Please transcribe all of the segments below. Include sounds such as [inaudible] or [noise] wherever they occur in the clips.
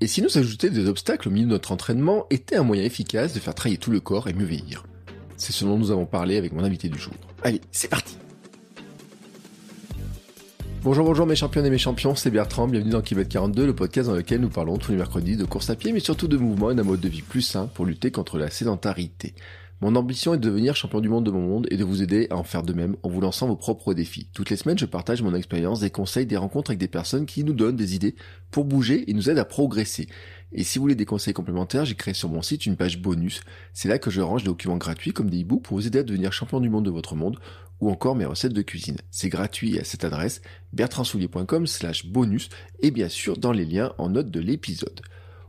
Et si nous ajouter des obstacles au milieu de notre entraînement était un moyen efficace de faire travailler tout le corps et mieux vieillir C'est ce dont nous avons parlé avec mon invité du jour. Allez, c'est parti Bonjour, bonjour mes champions et mes champions, c'est Bertrand, bienvenue dans Kilomètre 42, le podcast dans lequel nous parlons tous les mercredis de course à pied, mais surtout de mouvement et d'un mode de vie plus sain pour lutter contre la sédentarité. Mon ambition est de devenir champion du monde de mon monde et de vous aider à en faire de même en vous lançant vos propres défis. Toutes les semaines, je partage mon expérience, des conseils, des rencontres avec des personnes qui nous donnent des idées pour bouger et nous aident à progresser. Et si vous voulez des conseils complémentaires, j'ai créé sur mon site une page bonus. C'est là que je range des documents gratuits comme des e-books pour vous aider à devenir champion du monde de votre monde ou encore mes recettes de cuisine. C'est gratuit à cette adresse bertrandsoulier.com slash bonus et bien sûr dans les liens en note de l'épisode.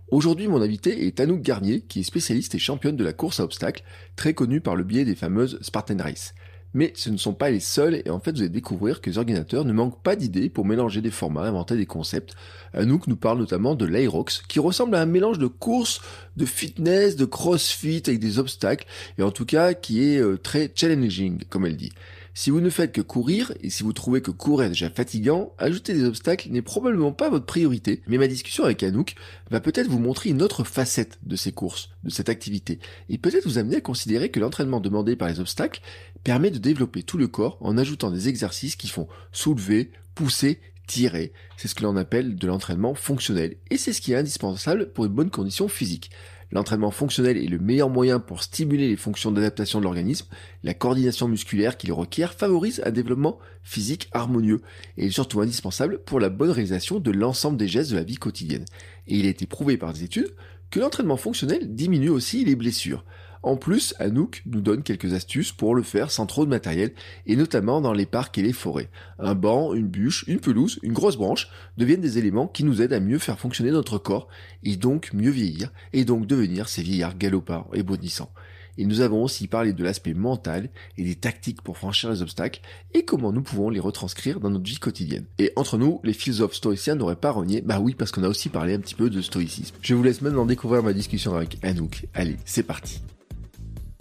Aujourd'hui, mon invité est Anouk Garnier, qui est spécialiste et championne de la course à obstacles, très connue par le biais des fameuses Spartan Race. Mais ce ne sont pas les seuls, et en fait, vous allez découvrir que les organisateurs ne manquent pas d'idées pour mélanger des formats, inventer des concepts. Anouk nous parle notamment de l'Aerox, qui ressemble à un mélange de course, de fitness, de crossfit avec des obstacles, et en tout cas qui est euh, très challenging, comme elle dit. Si vous ne faites que courir, et si vous trouvez que courir est déjà fatigant, ajouter des obstacles n'est probablement pas votre priorité, mais ma discussion avec Anouk va peut-être vous montrer une autre facette de ces courses, de cette activité, et peut-être vous amener à considérer que l'entraînement demandé par les obstacles permet de développer tout le corps en ajoutant des exercices qui font soulever, pousser, tirer. C'est ce que l'on appelle de l'entraînement fonctionnel, et c'est ce qui est indispensable pour une bonne condition physique. L'entraînement fonctionnel est le meilleur moyen pour stimuler les fonctions d'adaptation de l'organisme. La coordination musculaire qu'il requiert favorise un développement physique harmonieux et est surtout indispensable pour la bonne réalisation de l'ensemble des gestes de la vie quotidienne. Et il a été prouvé par des études que l'entraînement fonctionnel diminue aussi les blessures. En plus, Anouk nous donne quelques astuces pour le faire sans trop de matériel, et notamment dans les parcs et les forêts. Un banc, une bûche, une pelouse, une grosse branche deviennent des éléments qui nous aident à mieux faire fonctionner notre corps, et donc mieux vieillir, et donc devenir ces vieillards galopants et bondissants. Et nous avons aussi parlé de l'aspect mental et des tactiques pour franchir les obstacles et comment nous pouvons les retranscrire dans notre vie quotidienne. Et entre nous, les philosophes stoïciens n'auraient pas renié, bah oui, parce qu'on a aussi parlé un petit peu de stoïcisme. Je vous laisse maintenant découvrir ma discussion avec Anouk. Allez, c'est parti.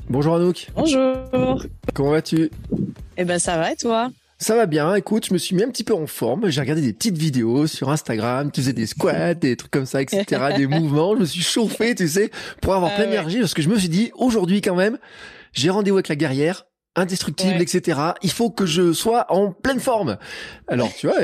Bonjour Anouk. Bonjour. Comment vas-tu? Eh ben ça va et toi? Ça va bien, écoute, je me suis mis un petit peu en forme, j'ai regardé des petites vidéos sur Instagram, tu faisais des squats, des trucs comme ça, etc., des [laughs] mouvements, je me suis chauffé, tu sais, pour avoir ah plein d'énergie, parce que je me suis dit, aujourd'hui quand même, j'ai rendez-vous avec la guerrière, indestructible, etc. Il faut que je sois en pleine forme. Alors, tu vois,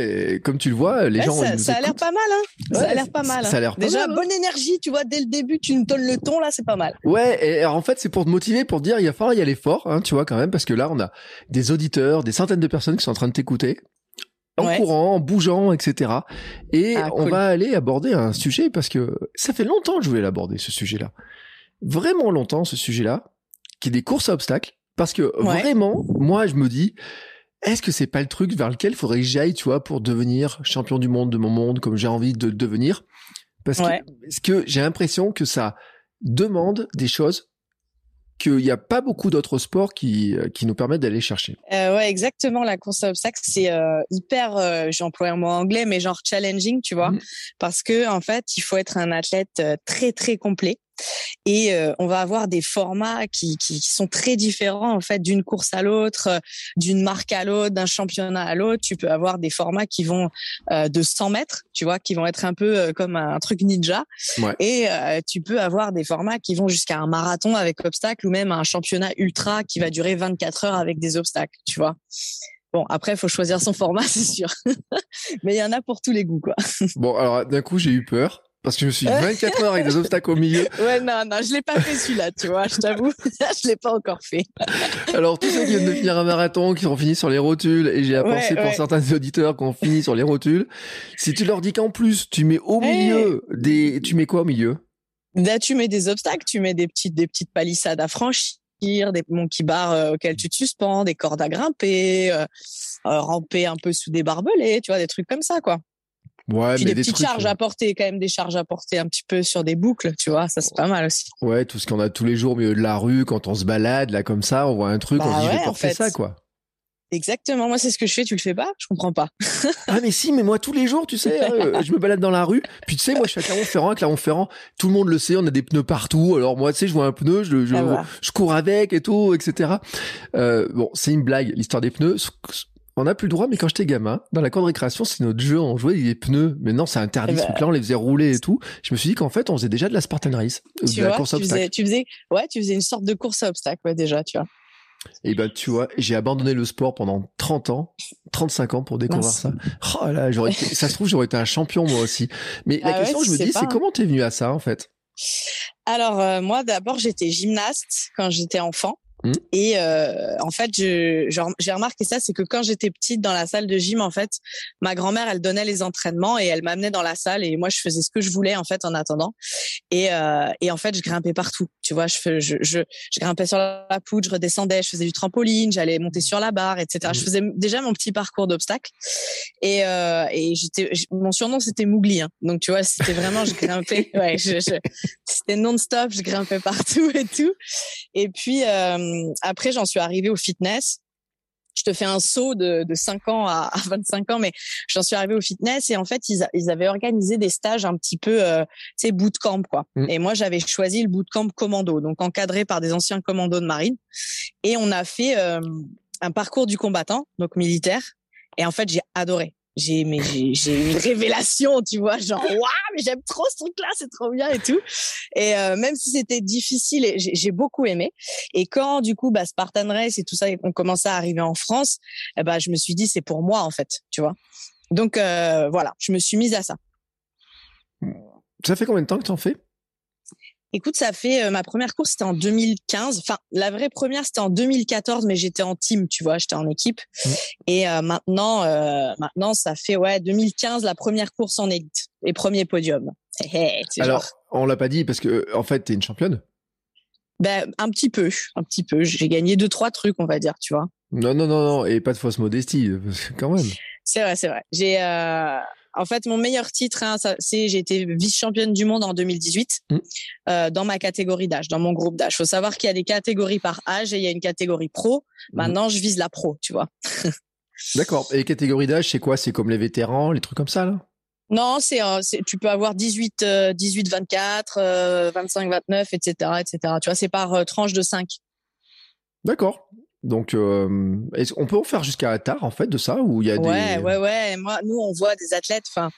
comme tu le vois, les gens. Ça, ça a l'air pas mal, hein. ça a l'air pas mal. Ça a l'air Déjà, mal, hein. bonne énergie, tu vois, dès le début, tu me donnes le ton, là, c'est pas mal. Ouais, et en fait, c'est pour te motiver, pour te dire, il va falloir y aller fort, hein, tu vois, quand même, parce que là, on a des auditeurs, des centaines de personnes qui sont en train de t'écouter en courant, en bougeant, etc. Et ah, on va aller aborder un sujet parce que ça fait longtemps que je voulais l'aborder, ce sujet-là. Vraiment longtemps, ce sujet-là, qui est des courses à obstacles parce que vraiment, moi, je me dis, est-ce que c'est pas le truc vers lequel il faudrait que j'aille, tu vois, pour devenir champion du monde de mon monde, comme j'ai envie de devenir? Parce que, que j'ai l'impression que ça demande des choses qu'il n'y a pas beaucoup d'autres sports qui, euh, qui nous permettent d'aller chercher? Euh, ouais, exactement. La course à obstacles, c'est euh, hyper, euh, j'emploie un mot anglais, mais genre challenging, tu vois, mmh. parce que en fait, il faut être un athlète très très complet. Et euh, on va avoir des formats qui, qui sont très différents en fait d'une course à l'autre, euh, d'une marque à l'autre, d'un championnat à l'autre. Tu peux avoir des formats qui vont euh, de 100 mètres, tu vois, qui vont être un peu comme un truc ninja. Et tu peux avoir des formats qui vont jusqu'à un marathon avec obstacles ou même un championnat ultra qui va durer 24 heures avec des obstacles, tu vois. Bon, après, il faut choisir son format, [laughs] c'est sûr. Mais il y en a pour tous les goûts, quoi. Bon, alors d'un coup, j'ai eu peur. Parce que je me suis [laughs] 24 heures avec des obstacles au milieu. Ouais, non, non, je l'ai pas fait celui-là, tu vois, je t'avoue. [laughs] je l'ai pas encore fait. Alors, tous ceux qui viennent de finir un marathon, qui ont fini sur les rotules, et j'ai à penser pour certains auditeurs qui ont fini sur les rotules, si tu leur dis qu'en plus, tu mets au milieu des, tu mets quoi au milieu? Là, tu mets des obstacles, tu mets des petites, des petites palissades à franchir des monkey bars auxquels tu te suspends, des cordes à grimper, ramper un peu sous des barbelés, tu vois, des trucs comme ça, quoi. Ouais, Puis mais des des petites trucs, charges euh, à porter, quand même des charges à porter un petit peu sur des boucles, tu vois, ça c'est pas mal aussi. Ouais, tout ce qu'on a tous les jours au milieu de la rue, quand on se balade, là, comme ça, on voit un truc, on Bah se dit, je ouais, en porter fait. ça, quoi. Exactement, moi c'est ce que je fais, tu le fais pas? Je comprends pas. [laughs] Ah, mais si, mais moi, tous les jours, tu sais, euh, je me balade dans la rue, puis tu sais, moi, je suis à Clermont-Ferrand, à Clermont-Ferrand, tout le monde le sait, on a des pneus partout, alors moi, tu sais, je vois un pneu, je, je, Ah, voilà. je cours avec et tout, etc. Euh, bon, c'est une blague, l'histoire des pneus. On n'a plus le droit, mais quand j'étais gamin, dans la cour de récréation, c'est notre jeu, on jouait des pneus. Mais non, c'est interdit, Eh ce ben, truc-là, on les faisait rouler et tout. Je me suis dit qu'en fait, on faisait déjà de la Spartan Race, euh, Tu de la course tu obstacle. faisais, tu faisais, ouais, tu faisais une sorte de course à obstacles, ouais, déjà, tu vois. Et ben, tu vois, j'ai abandonné le sport pendant 30 ans, 35 ans pour découvrir ça. Oh là, j'aurais été- ça se trouve, j'aurais été un champion, moi aussi. Mais la Ah ouais, question, tu je me dis, c'est hein. comment t'es venu à ça, en fait? Alors euh, moi d'abord j'étais gymnaste quand j'étais enfant Mhm. et euh, en fait je j'ai remarqué ça c'est que quand j'étais petite dans la salle de gym en fait ma grand-mère elle donnait les entraînements et elle m'amenait dans la salle et moi je faisais ce que je voulais en fait en attendant et euh, et en fait je grimpais partout tu vois je je je, je grimpais sur la poutre je redescendais je faisais du trampoline j'allais monter sur la barre etc je Mhm. faisais déjà mon petit parcours d'obstacles et euh, et j'étais mon surnom c'était Mougli hein. donc tu vois c'était vraiment je grimpais [laughs] ouais je, je- c'était non-stop, je grimpais partout et tout. Et puis euh, après, j'en suis arrivée au fitness. Je te fais un saut de, de 5 ans à, à 25 ans, mais j'en suis arrivée au fitness et en fait, ils, a- ils avaient organisé des stages un petit peu, euh, tu sais, bootcamp, quoi. Mm. Et moi, j'avais choisi le bootcamp commando, donc encadré par des anciens commandos de marine. Et on a fait euh, un parcours du combattant, donc militaire. Et en fait, j'ai adoré. J'ai mais j'ai une révélation, tu vois, genre waouh, mais j'aime trop ce truc-là, c'est trop bien et tout. Et euh, même si c'était difficile, j'ai beaucoup aimé. Et quand du coup, bah, Spartan Race et tout ça ont commencé à arriver en France, eh ben, je me suis dit c'est pour moi en fait, tu vois. Donc euh, voilà, je me suis mise à ça. Ça fait combien de temps que t'en fais? Écoute, ça fait euh, ma première course, c'était en 2015. Enfin, la vraie première, c'était en 2014, mais j'étais en team, tu vois, j'étais en équipe. Et euh, maintenant, euh, maintenant, ça fait ouais 2015 la première course en élite, les premiers podiums. Hé, hé, c'est Alors, genre- on l'a pas dit parce que, en fait, t'es une championne? ben un petit peu, un petit peu. J'ai gagné deux trois trucs, on va dire, tu vois. Non, non, non, non, et pas de fausse modestie, que quand même. C'est vrai, c'est vrai. J'ai euh, en fait mon meilleur titre, hein, c'est j'ai été vice-championne du monde en 2018 Mm. euh, dans ma catégorie d'âge, dans mon groupe d'âge. Faut savoir qu'il y a des catégories par âge et il y a une catégorie pro. Mm. Maintenant, je vise la pro, tu vois. [laughs] D'accord. Et catégorie d'âge, c'est quoi? C'est comme les vétérans, les trucs comme ça, là? Non, c'est, euh, tu peux avoir 18, euh, 18, 24, euh, 25, 29, etc., etc. Tu vois, c'est par euh, tranche de 5. D'accord. Donc, euh, est-ce- on peut en faire jusqu'à tard, en fait, de ça, ou il y a Ouais, des... ouais, ouais. Moi, nous, on voit des athlètes, enfin,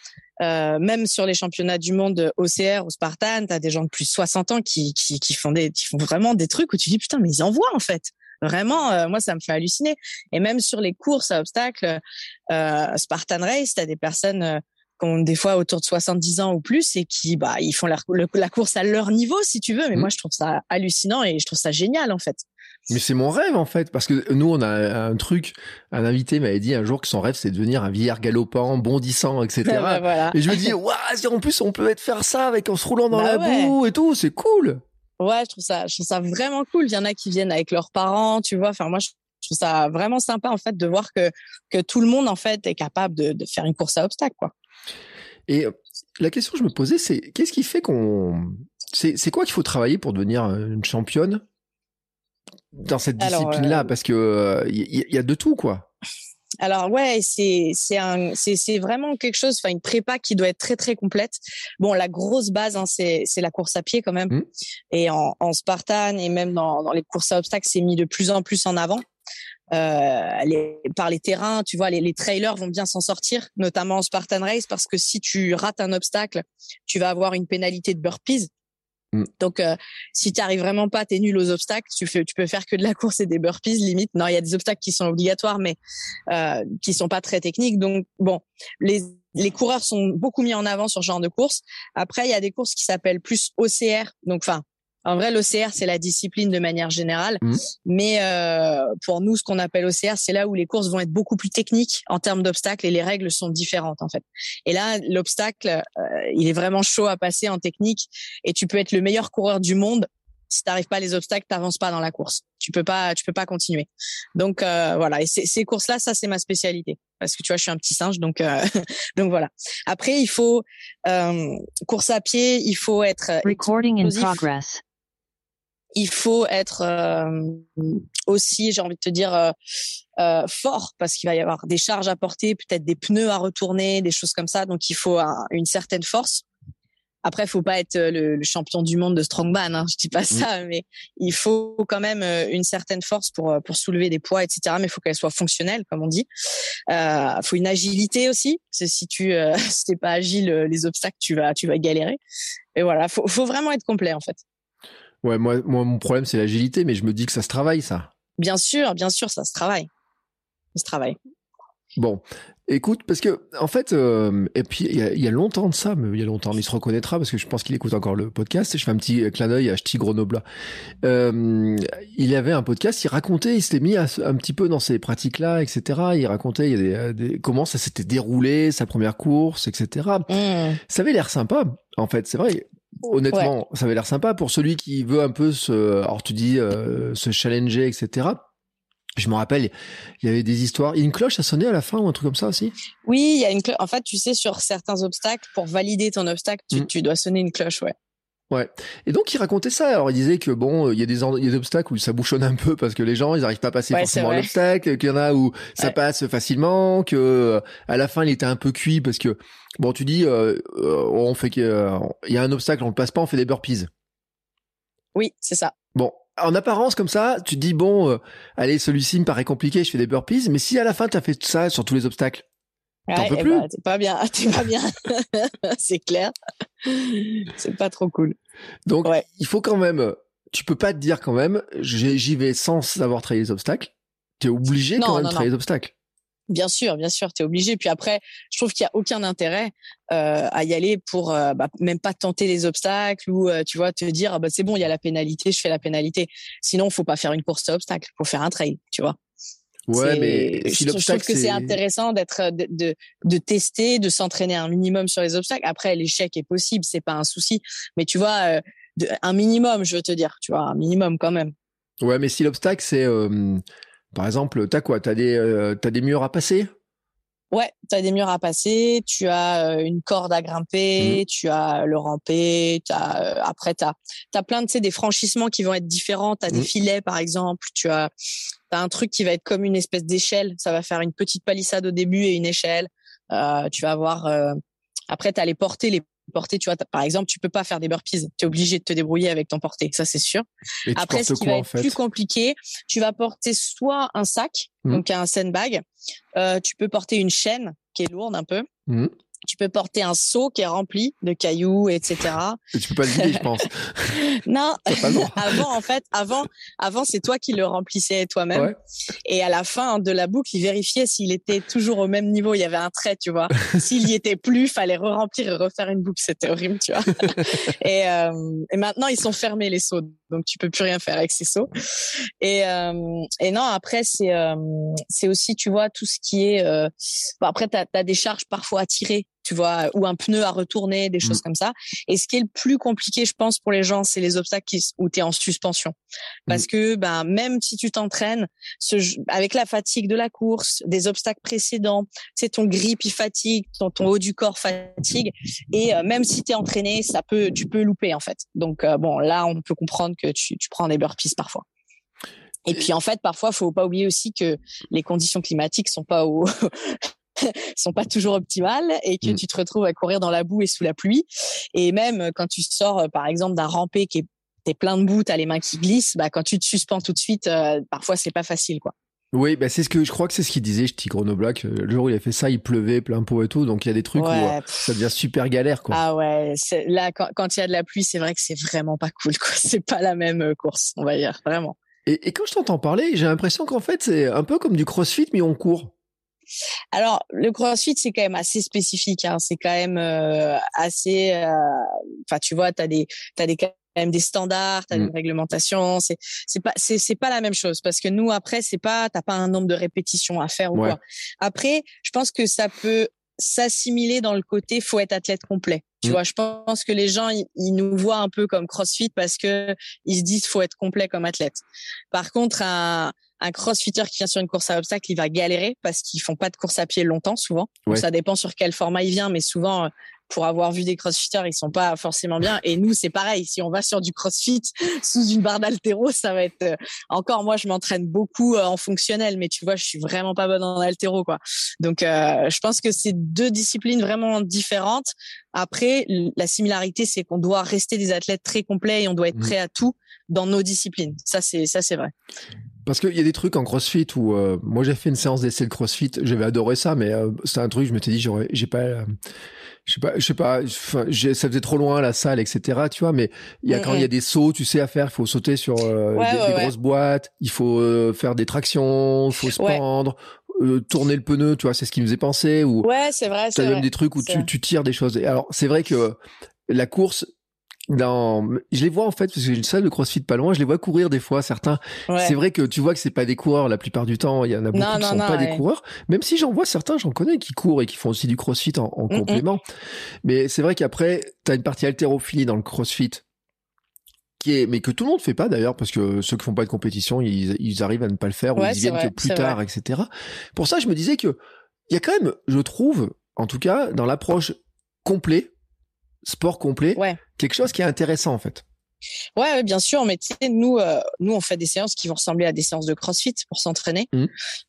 euh, même sur les championnats du monde OCR ou Spartan, t'as des gens de plus de 60 ans qui, qui, qui font des, qui font vraiment des trucs où tu dis putain, mais ils en voient en fait. Vraiment, euh, moi, ça me fait halluciner. Et même sur les courses à obstacles, euh, Spartan Race, t'as des personnes euh, qui ont des fois autour de 70 ans ou plus et qui, bah, ils font la, le- la course à leur niveau, si tu veux. Mais Mhm. moi, je trouve ça hallucinant et je trouve ça génial, en fait. Mais c'est mon rêve, en fait, parce que nous, on a un truc, un invité m'avait dit un jour que son rêve, c'est de devenir un vieillard galopant, bondissant, etc. Bah, voilà. Et je me dis, waouh, si en plus, on peut être faire ça avec en se roulant dans Bah la ouais. boue et tout, c'est cool. Ouais, je trouve ça, je trouve ça vraiment cool. Il y en a qui viennent avec leurs parents, tu vois. Enfin, moi, je trouve ça vraiment sympa en fait de voir que que tout le monde en fait est capable de, de faire une course à obstacles, quoi. Et euh, la question que je me posais, c'est qu'est-ce qui fait qu'on. C'est c'est quoi qu'il faut travailler pour devenir euh, une championne? Dans cette discipline-là euh, Parce que euh, il y, y a de tout, quoi. Alors ouais, c'est c'est un c'est c'est vraiment quelque chose, enfin une prépa qui doit être très très complète. Bon, la grosse base, hein, c'est c'est la course à pied quand même. Mhm. Et en, en Spartan et même dans dans les courses à obstacles, c'est mis de plus en plus en avant. Euh, les, par les terrains, tu vois, les, les trailers vont bien s'en sortir, notamment en Spartan Race, parce que si tu rates un obstacle, tu vas avoir une pénalité de burpees. Mm. Donc, euh, si tu arrives vraiment pas, t'es nul aux obstacles, tu fais, tu peux faire que de la [laughs] course et des burpees limite. Non, il y a des obstacles qui sont obligatoires, mais euh, qui sont pas très techniques. Donc, bon, les les coureurs sont beaucoup mis en avant sur ce genre de course. Après, il y a des courses qui s'appellent plus OCR. Donc, enfin, en vrai, l'OCR, c'est la discipline de manière générale. Mhm. Mais euh, pour nous, ce qu'on appelle OCR, c'est là où les courses vont être beaucoup plus techniques en termes d'obstacles et les règles sont différentes, en fait. Et là, l'obstacle, euh, il est vraiment chaud à passer en technique et tu peux être le meilleur coureur du monde. si t'arrives pas les obstacles, t'avances pas dans la course. Tu peux pas, tu peux pas continuer. Donc euh, voilà. Et ces courses-là, ça c'est ma spécialité parce que tu vois, je suis un petit singe, donc euh, [laughs] donc voilà. Après, il faut euh, course à pied, il faut être recording in progress. Il faut être aussi, j'ai envie de te dire, fort parce qu'il va y avoir des charges à porter, peut-être des pneus à retourner, des choses comme ça. Donc il faut une certaine force. Après, faut pas être le, champion du monde de strongman. Hein, je dis pas ça, mais il faut quand même une certaine force pour pour soulever des poids, etc. Mais il faut qu'elle soit fonctionnelle, comme on dit. Euh, faut une agilité aussi. C'est si tu euh, [laughs] si t'es pas agile, les obstacles, tu vas tu vas galérer. Et voilà, faut faut vraiment être complet en fait. Ouais, moi moi mon problème c'est l'agilité, mais je me dis que ça se travaille ça. Bien sûr, bien sûr, ça se travaille. Ça se travaille. Bon, Écoute, parce que en fait, euh, et puis il y, a, longtemps de ça, mais il y a longtemps, il se reconnaîtra parce que je pense qu'il écoute encore le podcast. Et je fais un petit clin d'œil à Ch'ti Grenoble. Euh, il avait un podcast, il racontait, il s'était mis un petit peu dans ces pratiques-là, etc. Il racontait il y a des, comment ça s'était déroulé, sa première course, etc. Mmh. Ça avait l'air sympa, en fait, c'est vrai. Honnêtement, ça avait l'air sympa pour celui qui veut un peu se, alors tu dis, euh, se challenger, etc. Je me rappelle, il y avait des histoires. A une cloche à sonner à la fin ou un truc comme ça aussi? Oui, il y a une cloche. En fait, tu sais, sur certains obstacles, pour valider ton obstacle, tu, mm. tu dois sonner une cloche, ouais. Ouais. Et donc il racontait ça. Alors il disait que bon, il y a des il y a des obstacles où ça bouchonne un peu parce que les gens ils arrivent pas à passer forcément l'obstacle, qu'il y en a où ça passe facilement, que à la fin il était un peu cuit parce que bon tu dis euh, euh on fait qu'il y a un obstacle, on le passe pas, on fait des burpees. Oui, c'est ça. Bon, en apparence comme ça, tu te dis bon, euh, allez, celui-ci me paraît compliqué, je fais des burpees, mais si à la fin tu as fait ça sur tous les obstacles, t'en peux eh plus. Ben, t'es pas bien, [laughs] t'es pas bien, [laughs] c'est clair. C'est pas trop cool. Donc il faut quand même, tu peux pas te dire quand même, j'y vais sans avoir travaillé les obstacles. Tu es obligé quand même de travailler les obstacles. Bien sûr, bien sûr, tu es obligé. Puis après, je trouve qu'il y a aucun intérêt euh, à y aller pour euh, bah, même pas tenter les obstacles ou euh, tu vois te dire ah, bah c'est bon, il y a la pénalité, je fais la pénalité. Sinon, faut pas faire une course à obstacles, faut faire un trail, tu vois. Ouais, mais si je, trouve que c'est intéressant d'être de, de, de tester, de s'entraîner un minimum sur les obstacles. Après, l'échec est possible, c'est pas un souci. Mais tu vois, un minimum, je veux te dire, tu vois, un minimum quand même. Ouais, mais si l'obstacle c'est par exemple, t'as quoi? T'as des euh, t'as des murs à passer? Ouais, tu as des murs à passer, tu as euh, une corde à grimper, mmh. tu as le ramper, as, euh, après tu as, plein de tu sais, des franchissements qui vont être différents, tu as des mmh. filets par exemple, tu as, as un truc qui va être comme une espèce d'échelle, ça va faire une petite palissade au début et une échelle. Euh, tu vas avoir après tu as les portées, les porter, tu vois, par exemple, tu peux pas faire des burpees. Tu es obligé de te débrouiller avec ton porté. Ça, c'est sûr. Après, ce qui va être plus compliqué, tu vas porter soit un sac, mmh. donc un sandbag. Euh, tu peux porter une chaîne qui est lourde un peu. Mmh tu peux porter un seau qui est rempli de cailloux, etc. Et tu peux pas le vider, je [laughs] pense. non. [laughs] avant, en fait, avant, avant, c'est toi qui le remplissais toi-même. Et à la fin de la boucle, il vérifiait s'il était toujours au même niveau. Il y avait un trait, tu vois. [laughs] s'il y était plus, fallait re-remplir et refaire une boucle. C'était horrible, tu vois. et, euh, et maintenant, ils sont fermés les seaux, donc tu peux plus rien faire avec ces seaux. Et, euh, non, après, c'est, euh, c'est aussi, tu vois, tout ce qui est. Euh, bon, après, t'as as des charges parfois à tu vois, ou un pneu à retourner, des choses mmh. comme ça. Et ce qui est le plus compliqué, je pense, pour les gens, c'est les obstacles qui, où tu es en suspension. Parce mmh. que ben, même si tu t'entraînes, avec la fatigue de la course, des obstacles précédents, c'est ton grip, il fatigue, ton, ton, haut du corps fatigue. Et euh, même si tu es entraîné, ça peut, tu peux louper, en fait. Donc, euh, bon, là, on peut comprendre que tu, tu prends des burpees parfois. Et puis en fait, parfois, faut pas oublier aussi que les conditions climatiques sont pas au [laughs] sont pas toujours optimales et que mm. tu te retrouves à courir dans la boue et sous la pluie. Et même euh, quand tu sors, euh, par exemple, d'un rampé qui est t'es plein de boue, t'as les mains qui glissent, bah quand tu te suspends tout de suite, euh, parfois c'est pas facile, quoi. Oui, bah c'est ce que je crois que c'est ce qu'il disait, je Grenoble, le jour où il a fait ça, il pleuvait plein pot et tout, donc il y a des trucs où ça devient super galère, quoi. Ah ouais, là quand, il y a de la pluie, c'est vrai que c'est vraiment pas cool, quoi. [laughs] C'est pas la même course, on va dire, vraiment. Et, et quand je t'entends parler, j'ai l'impression qu'en fait c'est un peu comme du CrossFit mais on court. Alors, le CrossFit, c'est quand même assez spécifique. Hein. C'est quand même euh, assez. Euh, enfin, tu vois, t'as des, t'as des quand même des standards, t'as as des mmh. réglementations. C'est, c'est pas, c'est, c'est pas la même chose parce que nous après, c'est pas, t'as pas un nombre de répétitions à faire ou quoi. Après, je pense que ça peut s'assimiler dans le côté faut être athlète complet. Tu Mm. vois, je pense que les gens, ils, ils nous voient un peu comme CrossFit parce que ils se disent faut être complet comme athlète. Par contre, un, un crossfitter qui vient sur une course à obstacles, il va galérer parce qu'ils font pas de course à pied longtemps, souvent. Donc, ça dépend sur quel format il vient, mais souvent, euh, pour avoir vu des crossfitters, ils sont pas forcément bien. Et nous, c'est pareil. Si on va sur du crossfit [laughs] sous une barre d'altéro, ça va être euh, encore. Moi, je m'entraîne beaucoup euh, en fonctionnel, mais tu vois, je suis vraiment pas bonne en altéro, quoi. Donc, euh, je pense que c'est deux disciplines vraiment différentes. Après, la similarité, c'est qu'on doit rester des athlètes très complets et on doit être Mhm. prêt à tout dans nos disciplines. Ça, c'est ça, c'est vrai. Parce qu'il y a des trucs en CrossFit où euh, moi j'ai fait une séance d'essai de CrossFit, j'avais adoré ça, mais euh, c'est un truc je m'étais dit j'aurais, j'ai pas, euh, je sais pas, je sais pas, ça faisait trop loin la salle, etc. Tu vois, mais il y a Mm, quand il y a des sauts, tu sais à faire, il faut sauter sur euh, Ouais, des, ouais, des ouais. grosses boîtes, il faut euh, faire des tractions, il faut se pendre, euh, tourner le pneu, tu vois, c'est ce qui nous est pensé. Ou Ouais, c'est vrai. t'as C'est même vrai. des trucs où tu, tu tires des choses. Alors c'est vrai que la course dans, je les vois en fait parce que j'ai une salle de CrossFit pas loin, je les vois courir des fois certains. Ouais. C'est vrai que tu vois que c'est pas des coureurs la plupart du temps. Il y en a beaucoup Non, qui non, sont non, pas des coureurs. Même si j'en vois certains, j'en connais qui courent et qui font aussi du CrossFit en, en Mm, mm. complément. Mais c'est vrai qu'après, t'as une partie haltérophilie dans le CrossFit qui est, mais que tout le monde fait pas d'ailleurs parce que ceux qui font pas de compétition, ils, ils arrivent à ne pas le faire ou Ouais, ils y c'est viennent vrai, que plus tard, etc. Pour ça, je me disais que il y a quand même, je trouve, en tout cas, dans l'approche complet, sport complet, Ouais. Quelque chose qui est intéressant en fait. Ouais, ouais, bien sûr, mais tu sais, nous, euh, nous, on fait des séances qui vont ressembler à des séances de CrossFit pour s'entraîner. Mhm.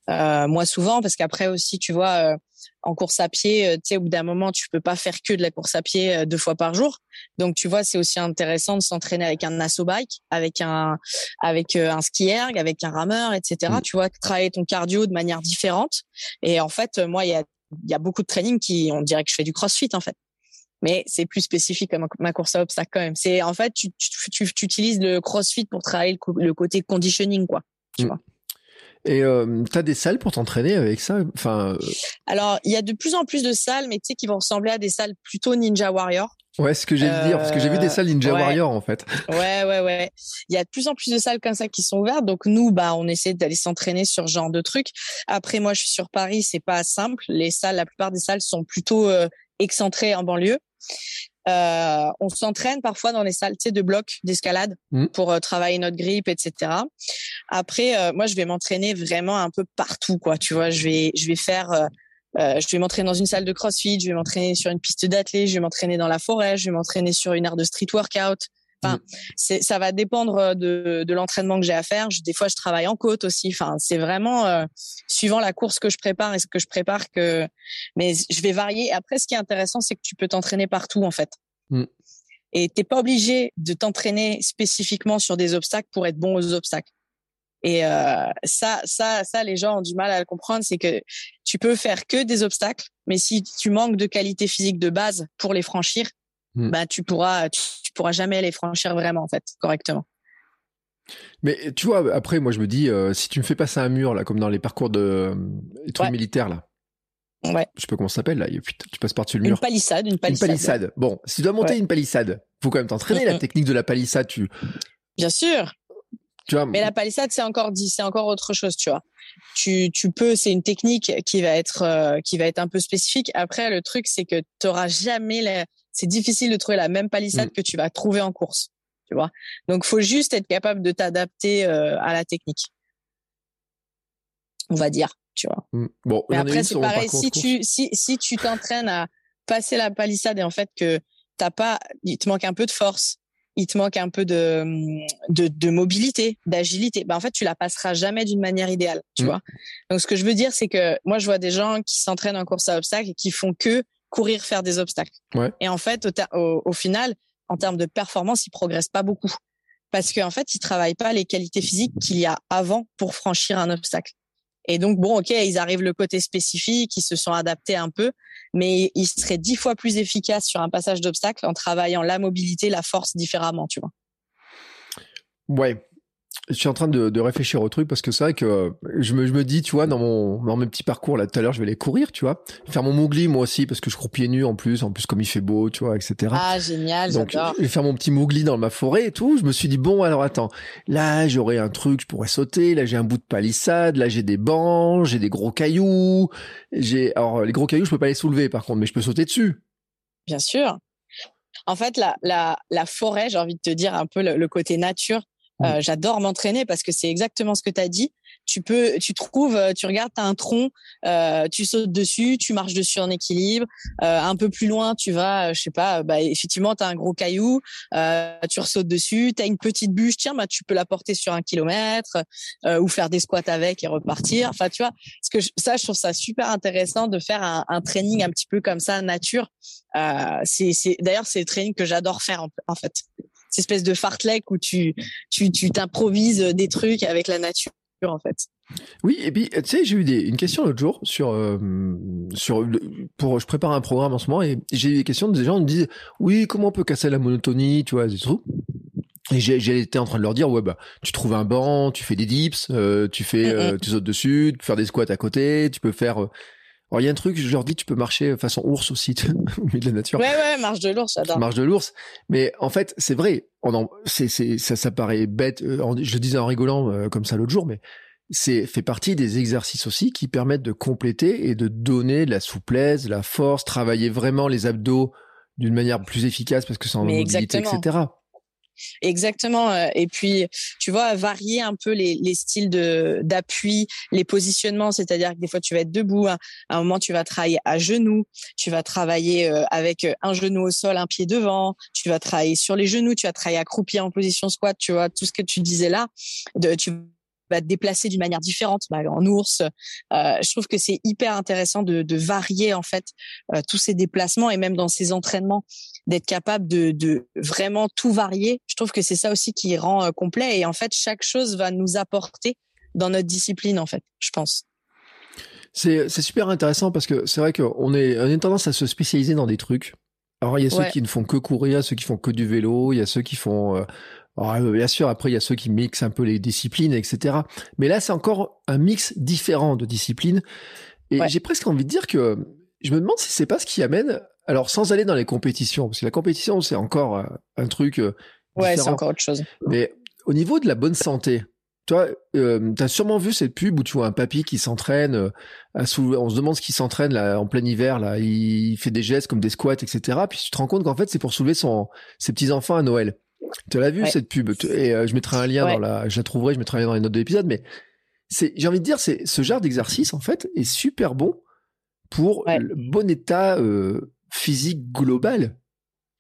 Euh, moi, souvent, parce qu'après aussi, tu vois, euh, en course à pied, tu sais, au bout d'un moment, tu peux pas faire que de la course à pied deux fois par jour. Donc, tu vois, c'est aussi intéressant de s'entraîner avec un asso bike, avec un, avec un ski erg, avec un rameur, etc. Mhm. Tu vois, travailler ton cardio de manière différente. Et en fait, moi, il y a, il y a beaucoup de training qui, on dirait que je fais du CrossFit, en fait mais c'est plus spécifique comme ma course à obstacles quand même. C'est en fait tu, tu, tu, tu utilises le CrossFit pour travailler le, côté conditioning quoi. Tu Mm. vois. Et euh, t'as des salles pour t'entraîner avec ça? Enfin, euh, Alors il y a de plus en plus de salles, mais tu sais qui vont ressembler à des salles plutôt Ninja Warrior. ouais, c'est ce que j'ai dire parce que j'ai vu des Euh, salles Ninja ouais. Warrior en fait. Ouais ouais ouais. Il y a de plus en plus de salles comme ça qui sont ouvertes. Donc nous bah on essaie d'aller s'entraîner sur ce genre de trucs. Après moi je suis sur Paris, c'est pas simple. Les salles, la plupart des salles sont plutôt euh, excentrées en banlieue. Euh, on s'entraîne parfois dans les salles de blocs d'escalade Mhm. pour euh, travailler notre grippe, etc. Après, euh, moi, je vais m'entraîner vraiment un peu partout, quoi. Tu vois, je vais, je vais faire, je vais m'entraîner dans une salle de CrossFit, je vais m'entraîner sur une piste d'athlée, je vais m'entraîner dans la forêt, je vais m'entraîner sur une aire de street workout. Enfin, c'est, ça va dépendre euh, de, de l'entraînement que j'ai à faire. Je- des fois, je travaille en côte aussi. Enfin, c'est vraiment euh, suivant la course que je prépare et ce que je prépare que. Mais je vais varier. Après, ce qui est intéressant, c'est que tu peux t'entraîner partout, en fait. Mm. Et t'es pas obligé de t'entraîner spécifiquement sur des obstacles pour être bon aux obstacles. Et euh, ça, ça, ça, les gens ont du mal à le comprendre, c'est que tu peux faire que des obstacles, mais si tu manques de qualité physique de base pour les franchir, Mm. bah tu pourras, tu, tu pourras jamais les franchir vraiment en fait, correctement. Mais tu vois, après, moi je me dis, euh, si tu me fais passer un mur là, comme dans les parcours de euh, les trucs Ouais. militaires là, Ouais. je sais pas comment ça s'appelle là, tu passes par-dessus le Une mur. palissade, une Une palissade. palissade. Bon, si tu dois monter Ouais. une palissade, faut quand même t'entraîner la technique de la palissade. Tu, Bien sûr. tu vois. Mais la palissade, c'est encore dit, c'est encore autre chose, tu vois. Tu, tu peux, c'est une technique qui va être, euh, qui va être un peu spécifique. Après, le truc, c'est que tu auras jamais la, c'est difficile de trouver la même palissade que tu vas trouver en course, tu vois. Donc, faut juste être capable de t'adapter euh, à la technique. On va dire, tu vois. Mm. Bon, Mais après, c'est pareil. Si tu, si, si tu t'entraînes à passer la palissade et en fait que t'as pas, il te manque un peu de force, il te manque un peu de, de, de mobilité, d'agilité, ben en fait, tu la passeras jamais d'une manière idéale, tu Mm. vois. Donc, ce que je veux dire, c'est que moi, je vois des gens qui s'entraînent en course à obstacles et qui font que courir, faire des obstacles. Ouais. Et en fait, au, au, au final, en termes de performance, ils progressent pas beaucoup. Parce qu'en fait, ils travaillent pas les qualités physiques qu'il y a avant pour franchir un obstacle. Et donc, bon, ok, ils arrivent le côté spécifique, ils se sont adaptés un peu, mais ils seraient dix fois plus efficaces sur un passage d'obstacle en travaillant la mobilité, la force différemment, tu vois. Ouais. Je suis en train de, de réfléchir au truc parce que c'est vrai que euh, je me, je me dis, tu vois, dans mon dans mes petits parcours là tout à l'heure, je vais les courir, tu vois, faire mon mougli moi aussi parce que je cours pieds nus en plus, en plus comme il fait beau, tu vois, etc. Ah, génial, Donc, j'adore. je vais faire mon petit mougli dans ma forêt et tout. Je me suis dit, bon, alors attends, là, j'aurai un truc, je pourrais sauter. Là, j'ai un bout de palissade. Là, j'ai des bancs, j'ai des gros cailloux. J'ai, alors, les gros cailloux, je peux pas les soulever, par contre, mais je peux sauter dessus. Bien sûr. En fait, la, la, la forêt, j'ai envie de te dire un peu le, côté nature. Euh, j'adore m'entraîner parce que c'est exactement ce que tu as dit tu peux, tu trouves, euh, tu regardes, tu as un tronc, euh, tu sautes dessus, tu marches dessus en équilibre. Euh, un peu plus loin, tu vas, je sais pas, bah, effectivement, tu as un gros caillou, tu ressautes dessus, tu as une petite bûche, tiens, bah, tu peux la porter sur un kilomètre ou faire des squats avec et repartir. Enfin, tu vois, parce que ça, je trouve ça super intéressant de faire un, un training un petit peu comme ça, nature. c'est, c'est, d'ailleurs, c'est le training que j'adore faire en, fait. Cette espèce de fartlek où tu, tu, tu t'improvises des trucs avec la nature en fait. Oui, et puis tu sais, j'ai eu des, une question l'autre jour sur euh, sur pour je prépare un programme en ce moment et j'ai eu des questions des gens qui me disent oui comment on peut casser la monotonie, tu vois, des trucs. Et j'ai été en train de leur dire ouais bah tu trouves un banc, tu fais des dips, euh, tu fais euh, tu sautes dessus, tu peux faire des squats à côté, tu peux faire alors il y a un truc, je leur dis, tu peux marcher façon ours aussi [laughs] au milieu de la nature. Ouais ouais, marche de l'ours, j'adore. Marche de l'ours, mais en fait c'est vrai. On c'est c'est ça, ça paraît bête. Euh, je le disais en rigolant euh, comme ça l'autre jour, mais c'est fait partie des exercices aussi qui permettent de compléter et de donner de la souplesse, de la force, travailler vraiment les abdos d'une manière plus efficace parce que c'est en mobilité, etc. Exactement. Euh, et puis, tu vois, varier un peu les, les styles d'appui, les positionnements, c'est-à-dire que des fois tu vas être debout, à un moment tu vas travailler à genoux, tu vas travailler euh, avec un genou au sol, un pied devant, tu vas travailler sur les genoux, tu vas travailler accroupi en position squat, tu vois, tout ce que tu disais là, te déplacer d'une manière différente, bah, en ours. Euh, je trouve que c'est hyper intéressant de, de, varier en fait euh, tous ces déplacements et même dans ces entraînements d'être capable de, de, vraiment tout varier. Je trouve que c'est ça aussi qui rend euh, complet et en fait chaque chose va nous apporter dans notre discipline en fait, je pense. C'est super intéressant parce que c'est vrai qu'on est, on a tendance à se spécialiser dans des trucs. Alors il y a ceux qui ne font que courir, ceux qui font que du vélo, il y a ceux qui font euh, alors, euh, bien sûr, après, il y a ceux qui mixent un peu les disciplines, etc. Mais là, c'est encore un mix différent de disciplines. Et j'ai presque envie de dire que je me demande si c'est pas ce qui amène, alors sans aller dans les compétitions, parce que la compétition, c'est encore euh, un, truc. Euh, ouais, c'est encore autre chose. Mais au niveau de la bonne santé, toi, euh, tu as sûrement vu cette pub où tu vois un papy qui s'entraîne, on se demande ce qu'il s'entraîne là en plein hiver, là, il fait des gestes comme des squats, etc. Puis tu te rends compte qu'en fait c'est pour soulever son, ses petits enfants à Noël. Tu l'as vu cette pub? Et euh, je mettrai un lien dans la, je la trouverai, je mettrai un lien dans les notes de l'épisode, mais c'est, j'ai envie de dire, c'est ce genre d'exercice en fait est super bon pour le bon état euh, physique global.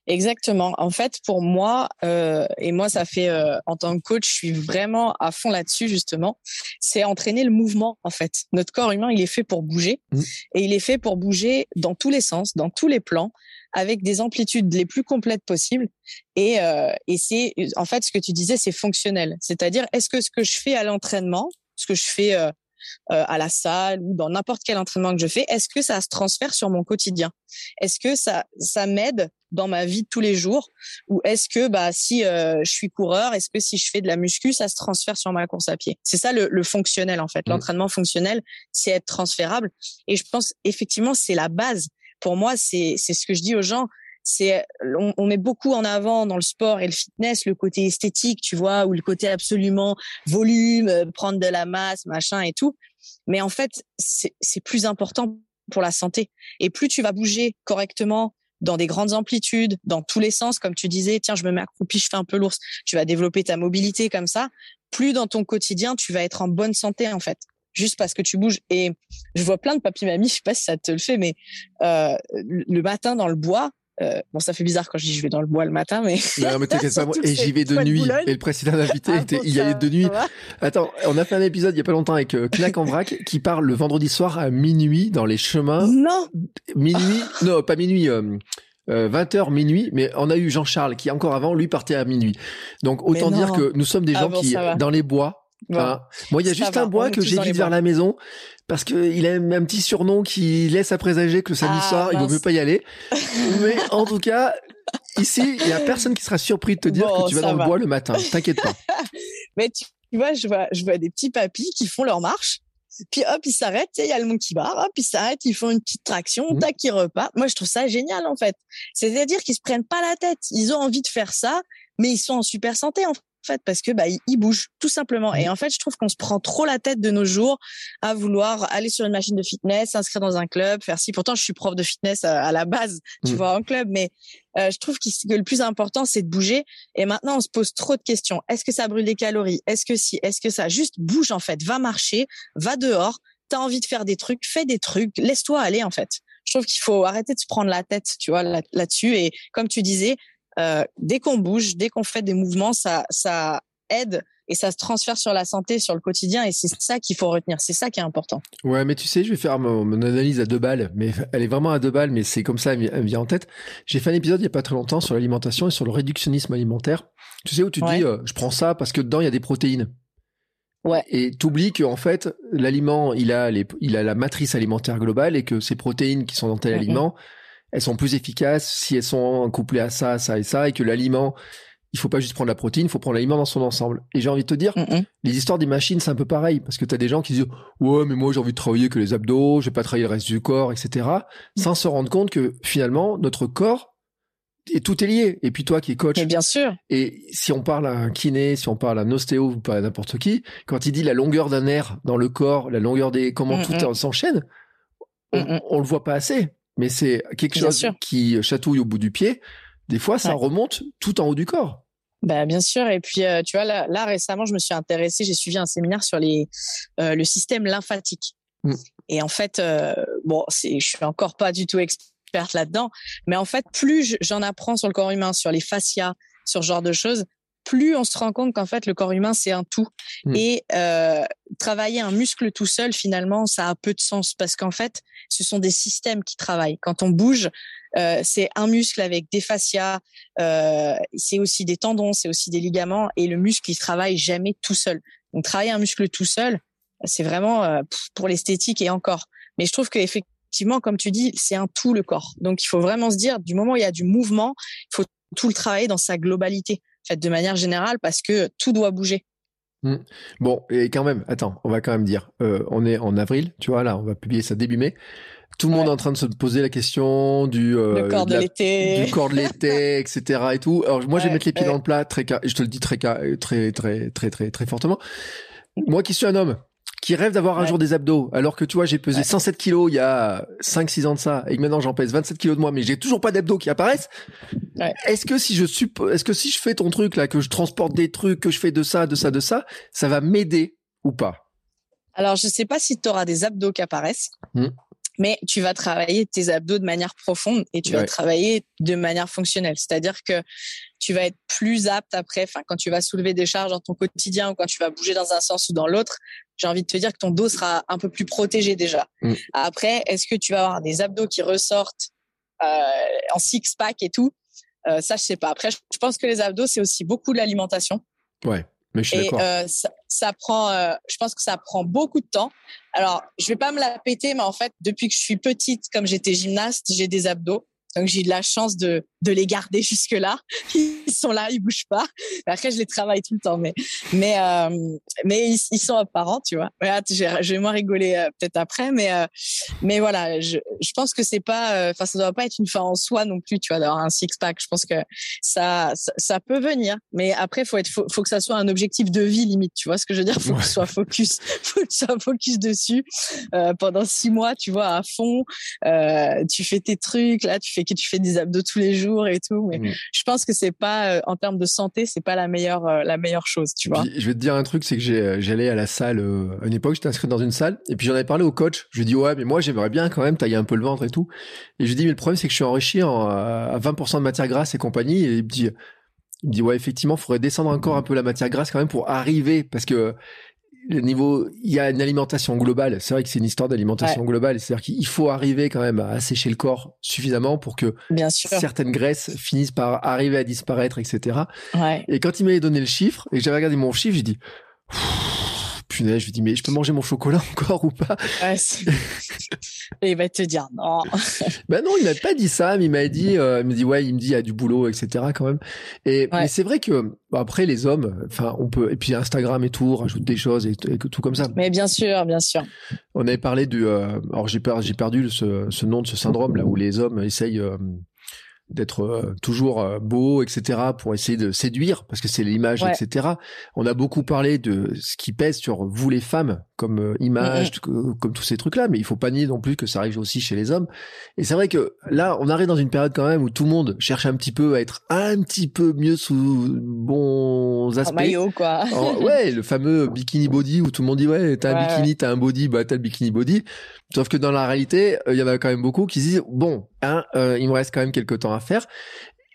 Exactement. En fait, pour moi, euh, et moi, ça fait en tant que coach, je suis vraiment à fond là-dessus justement. C'est entraîner le mouvement. En fait, notre corps humain, il est fait pour bouger mmh. et il est fait pour bouger dans tous les sens, dans tous les plans avec des amplitudes les plus complètes possibles. Et, euh, et c'est en fait ce que tu disais, c'est fonctionnel. C'est-à-dire, est-ce que ce que je fais à l'entraînement, ce que je fais euh, euh, à la salle ou dans n'importe quel entraînement que je fais, est-ce que ça se transfère sur mon quotidien? Est-ce que ça ça m'aide dans ma vie de tous les jours ou est-ce que bah si euh, je suis coureur, est-ce que si je fais de la muscu, ça se transfère sur ma course à pied? C'est ça le, le, fonctionnel en fait. Mmh. L'entraînement fonctionnel, c'est être transférable et je pense effectivement c'est la base pour moi, c'est c'est ce que je dis aux gens. C'est on, met beaucoup en avant dans le sport et le fitness le côté esthétique, tu vois, ou le côté absolument volume, euh, prendre de la masse, machin et tout. Mais en fait, c'est plus important pour la santé. Et plus tu vas bouger correctement, dans des grandes amplitudes, dans tous les sens, comme tu disais, tiens, je me mets accroupi, je fais un peu l'ours, tu vas développer ta mobilité comme ça, plus dans ton quotidien, tu vas être en bonne santé, en fait. Juste parce que tu bouges. Et je vois plein de papy mamies, je sais pas si ça te le fait, mais euh, le matin dans le bois, euh, bon, ça fait bizarre quand je dis je vais dans le bois le matin, mais. Non, mais t'inquiète pas, [laughs] et j'y vais de nuit. Et le précédent invité, ah, était, il y allait de nuit. Attends, on a fait un épisode il y a pas longtemps avec euh, Knack en vrac qui parle le vendredi soir à minuit dans les chemins. Non. Minuit, [laughs] non, pas minuit. Euh, 20h euh, minuit, mais on a eu Jean-Charles qui encore avant lui partait à minuit. Donc autant dire que nous sommes des ah gens qui dans les bois moi, il y a juste un bois que j'évite vers la maison parce que il a un petit surnom qui laisse à présager que le samedi ah, soir, il vaut mieux pas y aller. [laughs] Mais en tout cas, ici, il y a personne qui sera surpris de te dire que tu vas dans le bois le matin. T'inquiète pas. [laughs] Mais tu vois, je vois, je vois des petits papis qui font leur marche. Puis hop, ils s'arrêtent, il y a le monkey bar, hop, ils s'arrêtent, ils font une petite traction, mmh. tac, ils repartent. Moi, je trouve ça génial, en fait. C'est-à-dire qu'ils se prennent pas la tête. Ils ont envie de faire ça, mais ils sont en super santé, en fait parce que bah il, bouge tout simplement. Et en fait, je trouve qu'on se prend trop la tête de nos jours à vouloir aller sur une machine de fitness, s'inscrire dans un club, faire si. Pourtant, je suis prof de fitness à, la base, tu mmh. vois, en club, mais euh, je trouve que le plus important, c'est de bouger. Et maintenant, on se pose trop de questions. Est-ce que ça brûle des calories? Est-ce que si? Est-ce que ça? Juste bouge en fait. Va marcher, va dehors. T'as envie de faire des trucs, fais des trucs. Laisse-toi aller en fait. Je trouve qu'il faut arrêter de se prendre la tête, tu vois, là-dessus. et comme tu disais, euh, dès qu'on bouge, dès qu'on fait des mouvements, ça, ça aide et ça se transfère sur la santé, sur le quotidien, et c'est ça qu'il faut retenir, c'est ça qui est important. Ouais, mais tu sais, je vais faire mon, analyse à deux balles, mais elle est vraiment à deux balles, mais c'est comme ça, elle, me vient en tête. J'ai fait un épisode il y a pas très longtemps sur l'alimentation et sur le réductionnisme alimentaire. Tu sais où tu dis, euh, je prends ça parce que dedans il y a des protéines. Ouais. Et t'oublies que en fait l'aliment il a les, il a la matrice alimentaire globale et que ces protéines qui sont dans tel aliment elles sont plus efficaces si elles sont couplées à ça, ça et ça, et que l'aliment, il faut pas juste prendre la protéine, il faut prendre l'aliment dans son ensemble. Et j'ai envie de te dire, les histoires des machines, c'est un peu pareil, parce que tu as des gens qui disent, ouais, mais moi j'ai envie de travailler que les abdos, je vais pas travailler le reste du corps, etc., sans se rendre compte que finalement, notre corps, et tout est lié. Et puis toi qui es coach. bien sûr. Et si on parle à un kiné, si on parle à un ostéo ou pas à n'importe qui, quand il dit la longueur d'un nerf dans le corps, la longueur des, comment tout s'enchaîne, on, on, le voit pas assez mais c'est quelque chose qui chatouille au bout du pied. Des fois, ça remonte tout en haut du corps. Bah, bien sûr. Et puis, euh, tu vois, là, là, récemment, je me suis intéressée, j'ai suivi un séminaire sur les, euh, le système lymphatique. Mm. Et en fait, euh, bon, je suis encore pas du tout experte là-dedans, mais en fait, plus j'en apprends sur le corps humain, sur les fascias, sur ce genre de choses, plus on se rend compte qu'en fait le corps humain c'est un tout. Hmm. et euh, travailler un muscle tout seul finalement ça a peu de sens parce qu'en fait ce sont des systèmes qui travaillent. Quand on bouge euh, c'est un muscle avec des fascias euh, c'est aussi des tendons c'est aussi des ligaments et le muscle il travaille jamais tout seul. Donc travailler un muscle tout seul c'est vraiment euh, pour l'esthétique et encore. Mais je trouve qu'effectivement comme tu dis c'est un tout le corps. Donc il faut vraiment se dire du moment où il y a du mouvement il faut tout le travailler dans sa globalité fait, de manière générale, parce que tout doit bouger. Hmm. Bon, et quand même, attends, on va quand même dire, euh, on est en avril, tu vois, là, on va publier ça début mai. Tout le monde est en train de se poser la question du euh, corps de, l'été, du corps de l'été, [laughs] etc. et tout. Alors moi, je vais mettre les pieds dans le plat, très, je te le dis très, très, très, très, très, très, très fortement. Moi, qui suis un homme, qui rêve d'avoir un jour des abdos, alors que tu vois, j'ai pesé 107 kilos il y a 5-6 ans de ça, et que maintenant j'en pèse 27 kilos de moi, mais j'ai toujours pas d'abdos qui apparaissent. Est-ce que si je est-ce que si je fais ton truc là, que je transporte des trucs, que je fais de ça, de ça, de ça, ça va m'aider ou pas? Alors je sais pas si tu auras des abdos qui apparaissent. Hmm mais tu vas travailler tes abdos de manière profonde et tu vas travailler de manière fonctionnelle. C'est-à-dire que tu vas être plus apte après, enfin, quand tu vas soulever des charges dans ton quotidien ou quand tu vas bouger dans un sens ou dans l'autre, j'ai envie de te dire que ton dos sera un peu plus protégé déjà. Mm. Après, est-ce que tu vas avoir des abdos qui ressortent euh, en six-pack et tout? Euh, Ça, je sais pas. Après, je pense que les abdos, c'est aussi beaucoup de l'alimentation. Ouais. Mais je suis et euh, ça, ça, prend, je pense que ça prend beaucoup de temps. Alors, je vais pas me la péter, mais en fait, depuis que je suis petite, comme j'étais gymnaste, j'ai des abdos. Donc j'ai eu de la chance de, de les garder [laughs] jusque là. Ils sont là, ils bougent pas. Après je les travaille tout le temps, mais mais euh, mais ils, ils, sont apparents, tu vois. je vais moins rigoler euh, peut-être après, mais euh, mais voilà, je, je pense que c'est pas, enfin ça doit pas être une fin en soi non plus, tu vois, d'avoir un six pack. Je pense que ça, ça, peut venir, mais après faut être faut, faut, que ça soit un objectif de vie limite, tu vois ce que je veux dire. Faut que tu sois focus, [laughs] faut que tu sois focus dessus pendant six mois, tu vois, à fond. tu fais tes trucs là, tu fais que tu fais des abdos tous les jours et tout. Mais mm. je pense que c'est pas, euh, en termes de santé, c'est pas la meilleure, euh, la meilleure chose, tu vois. je vais te dire un truc, c'est que euh, j'allais à la salle, à une époque, j'étais inscrit dans une salle, et puis j'en avais parlé au coach. Je lui ai dit, ouais, mais moi, j'aimerais bien quand même tailler un peu le ventre et tout. Et je lui ai dit, mais le problème, c'est que je suis enrichi en, à 20% de matière grasse et compagnie. Et il me dit, il me dit, ouais, effectivement, il faudrait descendre encore un peu la matière grasse quand même pour arriver, parce que le niveau, il y a une alimentation globale. C'est vrai que c'est une histoire d'alimentation globale. C'est-à-dire qu'il faut arriver quand même à assécher le corps suffisamment pour que certaines graisses finissent par arriver à disparaître, etc. Et quand il m'avait donné le chiffre et que j'avais regardé mon chiffre, j'ai dit, punaise, je lui dis, mais je peux manger mon chocolat [laughs] encore ou pas? Et [laughs] il va te dire non. [laughs] ben non, il m'a pas dit ça, mais il m'a dit, euh, il me dit, ouais, il me dit, il y a du boulot, etc. quand même. Et c'est vrai que après les hommes, enfin, on peut, et puis Instagram et tout, rajoute des choses et, tout comme ça. Mais bien sûr, bien sûr. On avait parlé du, euh, alors j'ai j'ai perdu ce, ce, nom de ce syndrome là où les hommes essayent euh, d'être euh, toujours euh, beau, etc., pour essayer de séduire, parce que c'est l'image, etc. On a beaucoup parlé de ce qui pèse sur vous les femmes, comme euh, image, comme tous ces trucs-là, mais il faut pas nier non plus que ça arrive aussi chez les hommes. Et c'est vrai que là, on arrive dans une période quand même où tout le monde cherche un petit peu à être un petit peu mieux sous bons aspects. En maillot, quoi. ouais, le fameux bikini body où tout le monde dit ouais, t'as un bikini, t'as un body, bah t'as le bikini body. Sauf que dans la réalité, il y en a quand même beaucoup qui se disent bon, hein, il me reste quand même quelques temps à faire.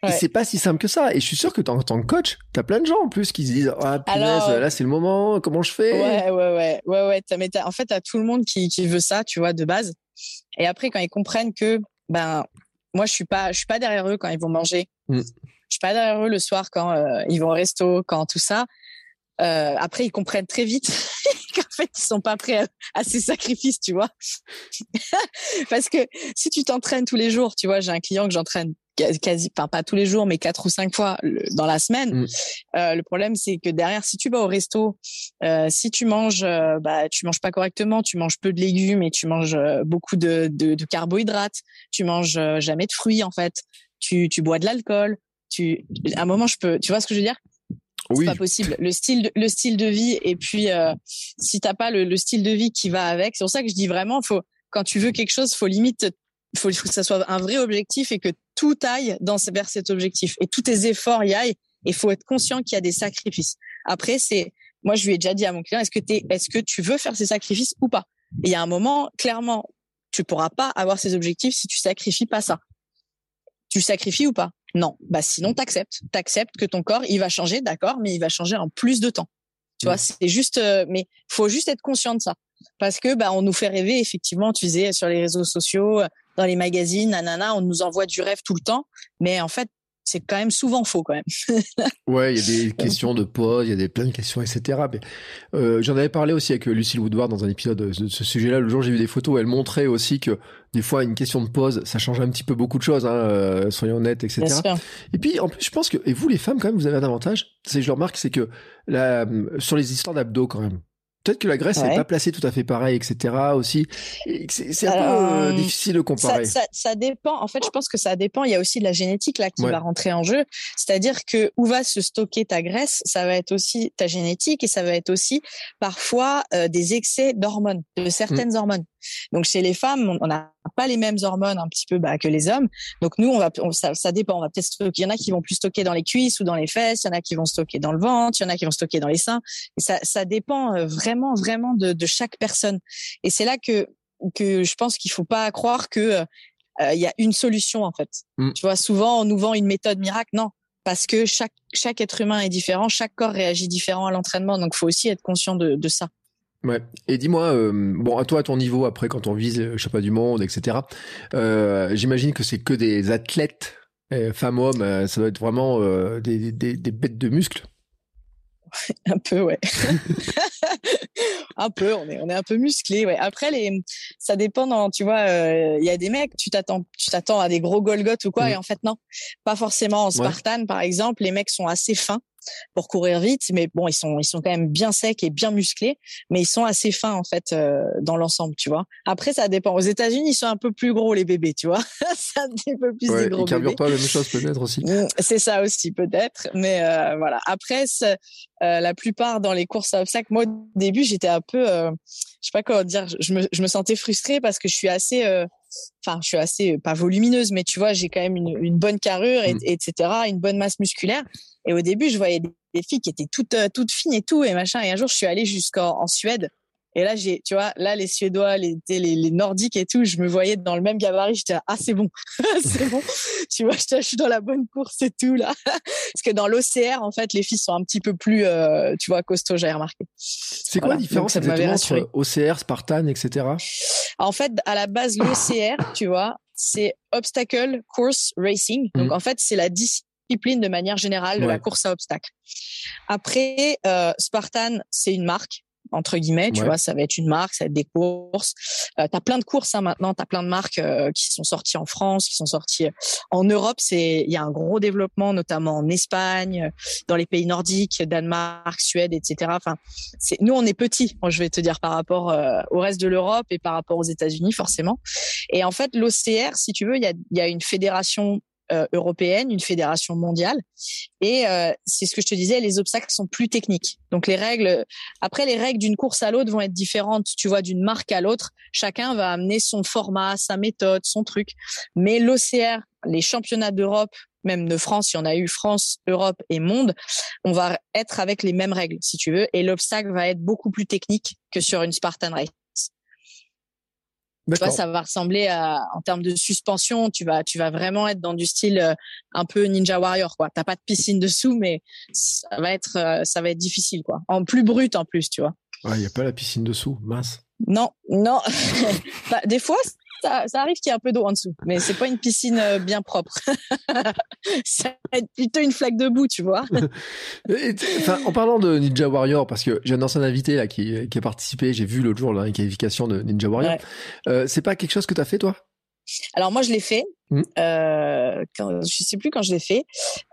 Et c'est pas si simple que ça. Et je suis sûr que en tant que coach, t'as plein de gens en plus qui se disent ah punaise, là c'est le moment, comment je fais? Ouais ouais ouais ouais ouais. As, en fait, t'as tout le monde qui, qui veut ça, tu vois, de base. Et après, quand ils comprennent que ben moi je suis pas je suis pas derrière eux quand ils vont manger. Mm. Je suis pas derrière eux le soir quand euh, ils vont au resto, quand tout ça. Euh, après, ils comprennent très vite [laughs] qu'en fait, ils sont pas prêts à, ces sacrifices, tu vois. [laughs] Parce que si tu t'entraînes tous les jours, tu vois, j'ai un client que j'entraîne quasi, enfin pas tous les jours, mais quatre ou cinq fois dans la semaine. Mm. Euh, le problème, c'est que derrière, si tu vas au resto, euh, si tu manges, euh, bah tu manges pas correctement, tu manges peu de légumes et tu manges beaucoup de, de, de carbohydrates, tu manges jamais de fruits en fait, tu, tu bois de l'alcool, tu, à un moment, je peux, tu vois ce que je veux dire? Oui. C'est pas possible. Le style, de, le style de vie et puis si t'as pas le, le, style de vie qui va avec, c'est pour ça que je dis vraiment, faut quand tu veux quelque chose, faut limite, faut, faut que ça soit un vrai objectif et que tout aille dans vers cet objectif et tous tes efforts y aillent. Et faut être conscient qu'il y a des sacrifices. Après, c'est moi je lui ai déjà dit à mon client, est-ce que t'es, est-ce que tu veux faire ces sacrifices ou pas? Et il y a un moment, clairement, tu pourras pas avoir ces objectifs si tu sacrifies pas ça. Tu sacrifies ou pas? Non, bah sinon t'acceptes, t'acceptes que ton corps il va changer, d'accord, mais il va changer en plus de temps. Tu vois, c'est juste, euh, mais faut juste être conscient de ça, parce que bah on nous fait rêver effectivement. Tu disais sur les réseaux sociaux, dans les magazines, nanana, on nous envoie du rêve tout le temps, mais en fait c'est quand même souvent faux quand même. [laughs] ouais, il y a des questions de pause, il y a des plein de questions, etc. Mais euh, j'en avais parlé aussi avec euh, Lucille Woodward dans un épisode de ce sujet-là. Le jour, j'ai vu des photos où elle montrait aussi que des fois, une question de pause, ça change un petit peu beaucoup de choses, hein, euh, soyons honnêtes, etc. Et puis, en plus, je pense que, et vous les femmes, quand même, vous avez un avantage, c'est, je le remarque, c'est que la, sur les histoires d'abdos, quand même, Peut-être que la Grèce n'est pas placée tout à fait pareil, etc. aussi. C'est un peu euh, difficile de comparer. Ça, ça, ça, dépend. En fait, je pense que ça dépend. Il y a aussi de la génétique là qui va rentrer en jeu. C'est-à-dire que où va se stocker ta graisse, ça va être aussi ta génétique et ça va être aussi parfois euh, des excès d'hormones, de certaines mmh. hormones. Donc chez les femmes, on n'a pas les mêmes hormones un petit peu bah, que les hommes. Donc nous, on va, ça, ça, dépend. On va peut-être stocker. Il y en a qui vont plus stocker dans les cuisses ou dans les fesses. Il y en a qui vont stocker dans le ventre. Il y en a qui vont stocker dans les seins. Et ça, ça dépend euh, vraiment, vraiment de, de chaque personne. Et c'est là que que je pense qu'il faut pas croire que euh, il y a une solution en fait. Mm. Tu vois, souvent on nous vend une méthode miracle. Non, parce que chaque chaque être humain est différent, chaque corps réagit différent à l'entraînement. Donc, faut aussi être conscient de, de ça. Ouais. Et dis-moi, euh, bon, à toi, à ton niveau, après, quand on vise le championnat du monde, etc. Euh, J'imagine que c'est que des athlètes, euh, femmes, hommes. Ça doit être vraiment des, des, des, bêtes de muscles. [laughs] un peu, ouais. [laughs] un peu, on est, on est un peu musclé, ouais. Après, les, ça dépend. Dans, tu vois, il y a des mecs, tu t'attends, tu t'attends à des gros Golgoth ou quoi, mmh. et en fait non, pas forcément. En Spartan, par exemple, les mecs sont assez fins pour courir vite, mais bon, ils sont ils sont quand même bien secs et bien musclés, mais ils sont assez fins en fait euh, dans l'ensemble, tu vois. Après, ça dépend. Aux États-Unis, ils sont un peu plus gros les bébés, tu vois. [laughs] ça un peu plus ouais, des gros ils carburent pas la même chose peut-être aussi. Mmh, c'est ça aussi peut-être, mais euh, voilà. Après, euh, la plupart dans les courses à obstacles, moi au début, j'étais un peu, je sais pas comment dire, je me je me sentais frustrée parce que je suis assez enfin, je suis assez pas volumineuse, mais tu vois, j'ai quand même une, une bonne carrure, et, mmh. etc., une bonne masse musculaire. Et au début, je voyais des, filles qui étaient toutes, euh, toutes fines et tout, et machin. Et un jour, je suis allée jusqu'en Suède. Et là, j'ai, tu vois, là, les Suédois, les, les, les, Nordiques et tout, je me voyais dans le même gabarit. J'étais ah, c'est bon, [laughs] c'est bon. tu vois, je suis dans la bonne course et tout, là. Parce que dans l'OCR, en fait, les filles sont un petit peu plus, euh, tu vois, costauds, j'ai remarqué. C'est quoi la différence exactement entre OCR, Spartan, etc. En fait, à la base, l'OCR, tu vois, c'est Obstacle Course Racing. Donc, mmh. en fait, c'est la discipline discipline de manière générale de la course à obstacles. Après, euh, Spartan, c'est une marque entre guillemets, tu vois, ça va être une marque, ça va être des courses. Euh, tu as plein de courses hein, maintenant, tu as plein de marques euh, qui sont sorties en France, qui sont sorties en Europe, c'est il y a un gros développement notamment en Espagne, dans les pays nordiques, Danemark, Suède, etc. Enfin, c'est nous on est petits, je vais te dire par rapport euh, au reste de l'Europe et par rapport aux États-Unis forcément. Et en fait, l'OCR, si tu veux, il y a, y a une fédération européenne, une fédération mondiale. Et euh, c'est ce que je te disais, les obstacles sont plus techniques. Donc les règles, après les règles d'une course à l'autre vont être différentes. Tu vois, d'une marque à l'autre, chacun va amener son format, sa méthode, son truc. Mais l'OCR, les championnats d'Europe, même de France, si on a eu France, Europe et Monde, on va être avec les mêmes règles, si tu veux. Et l'obstacle va être beaucoup plus technique que sur une Spartan Race. Tu vois, ça va ressembler à, en termes de suspension, tu vas, tu vas vraiment être dans du style euh, un peu Ninja Warrior, quoi. T'as pas de piscine dessous, mais ça va être, euh, ça va être difficile, quoi. En plus brut, en plus, tu vois. Ouais, il y a pas la piscine dessous, mince. Non, non. [laughs] bah, des fois, ça, ça arrive qu'il y ait un peu d'eau en dessous, mais c'est pas une piscine euh, bien propre. [laughs] ça va être plutôt une flaque de boue, tu vois. [laughs] en parlant de Ninja Warrior, parce que j'ai un ancien invité là qui, qui a participé, j'ai vu l'autre jour la qualification de Ninja Warrior. Euh, c'est pas quelque chose que tu as fait toi? Alors moi je l'ai fait. Mmh. Euh, quand, je sais plus quand je l'ai fait.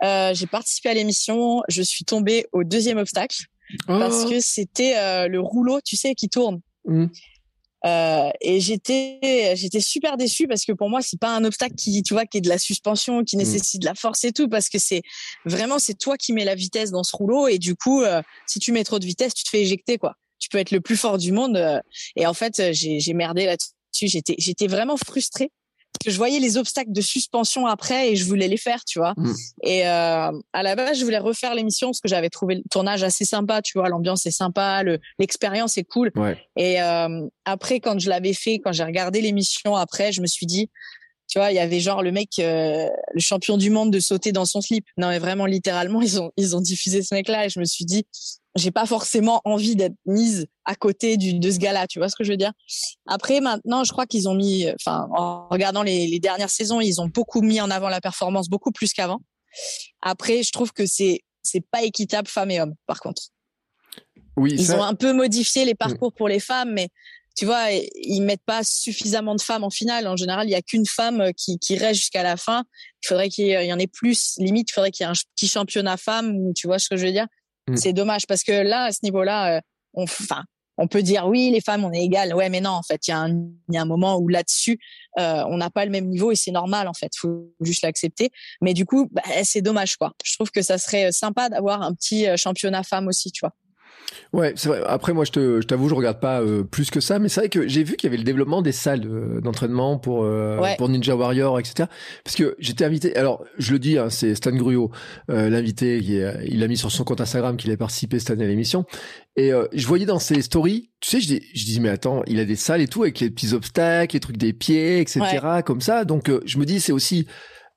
Euh, j'ai participé à l'émission. Je suis tombée au deuxième obstacle parce oh. que c'était euh, le rouleau, tu sais, qui tourne. Mmh. Euh, et j'étais j'étais super déçue parce que pour moi c'est pas un obstacle qui tu vois qui est de la suspension qui mmh. nécessite de la force et tout parce que c'est vraiment c'est toi qui mets la vitesse dans ce rouleau et du coup euh, si tu mets trop de vitesse tu te fais éjecter quoi tu peux être le plus fort du monde euh, et en fait j'ai j'ai merdé là-dessus j'étais j'étais vraiment frustrée que je voyais les obstacles de suspension après et je voulais les faire, tu vois. Mm. Et euh, à la base, je voulais refaire l'émission parce que j'avais trouvé le tournage assez sympa, tu vois. L'ambiance est sympa, l'expérience est cool. Et euh, après, quand je l'avais fait, quand j'ai regardé l'émission après, je me suis dit, tu vois, il y avait genre le mec, euh, le champion du monde de sauter dans son slip. Non, mais vraiment, littéralement, ils ont ils ont diffusé ce mec-là et je me suis dit, j'ai pas forcément envie d'être mise à côté du, de ce gars-là. Tu vois ce que je veux dire? Après, maintenant, je crois qu'ils ont mis, enfin, en regardant les, les, dernières saisons, ils ont beaucoup mis en avant la performance, beaucoup plus qu'avant. Après, je trouve que c'est c'est pas équitable femmes et hommes, par contre. Oui, ils ont un peu modifié les parcours pour les femmes, mais tu vois, ils mettent pas suffisamment de femmes en finale. En général, il y a qu'une femme qui, qui reste jusqu'à la fin. Il faudrait qu'il y en ait plus. Limite, il faudrait qu'il y ait un petit championnat femme. Tu vois ce que je veux dire? Mm. C'est dommage parce que là, à ce niveau-là, euh, on, enfin, on peut dire oui, les femmes, on est égales. Ouais, mais non, en fait, il y, a un, y a un moment où là-dessus, euh, on n'a pas le même niveau et c'est normal, en fait. Faut juste l'accepter. Mais du coup, bah, c'est dommage, quoi. Je trouve que ça serait sympa d'avoir un petit euh, championnat femme aussi, tu vois. Ouais, c'est vrai. Après, moi, je te, je t'avoue, je regarde pas euh, plus que ça, mais c'est vrai que j'ai vu qu'il y avait le développement des salles d'entraînement pour euh, pour Ninja Warrior, etc. Parce que j'étais invité. Alors, je le dis, hein, c'est Stan Gruyo, euh, l'invité, qui il a mis sur son compte Instagram qu'il a participé cette année à l'émission. Et je voyais dans ses stories, tu sais, je dis, je dis, mais attends, il a des salles et tout avec les petits obstacles, les trucs des pieds, etc. Comme ça. Donc, je me dis, c'est aussi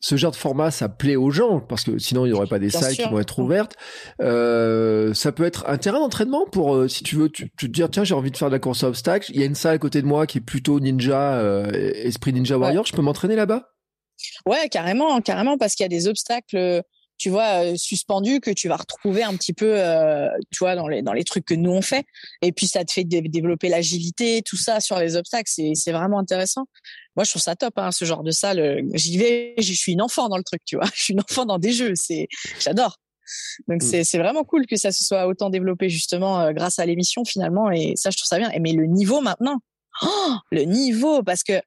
ce genre de format, ça plaît aux gens parce que sinon il n'y aurait pas des salles qui vont être ouvertes. Euh, ça peut être un terrain d'entraînement pour, euh, si tu veux, tu, te dire tiens j'ai envie de faire de la course à obstacles. Il y a une salle à côté de moi qui est plutôt ninja, euh, esprit ninja warrior. Je peux m'entraîner là-bas? Ouais, carrément, carrément parce qu'il y a des obstacles tu vois, euh, suspendu que tu vas retrouver un petit peu, euh, tu vois, dans les dans les trucs que nous on fait. Et puis ça te fait développer l'agilité, tout ça sur les obstacles. C'est c'est vraiment intéressant. Moi, je trouve ça top, hein, ce genre de salle. J'y vais, je suis une enfant dans le truc, tu vois. [laughs] Je suis une enfant dans des jeux. C'est, j'adore. Donc mm. c'est c'est vraiment cool que ça se soit autant développé justement euh, grâce à l'émission finalement. Et ça, je trouve ça bien. Et mais le niveau maintenant, oh, le niveau, parce que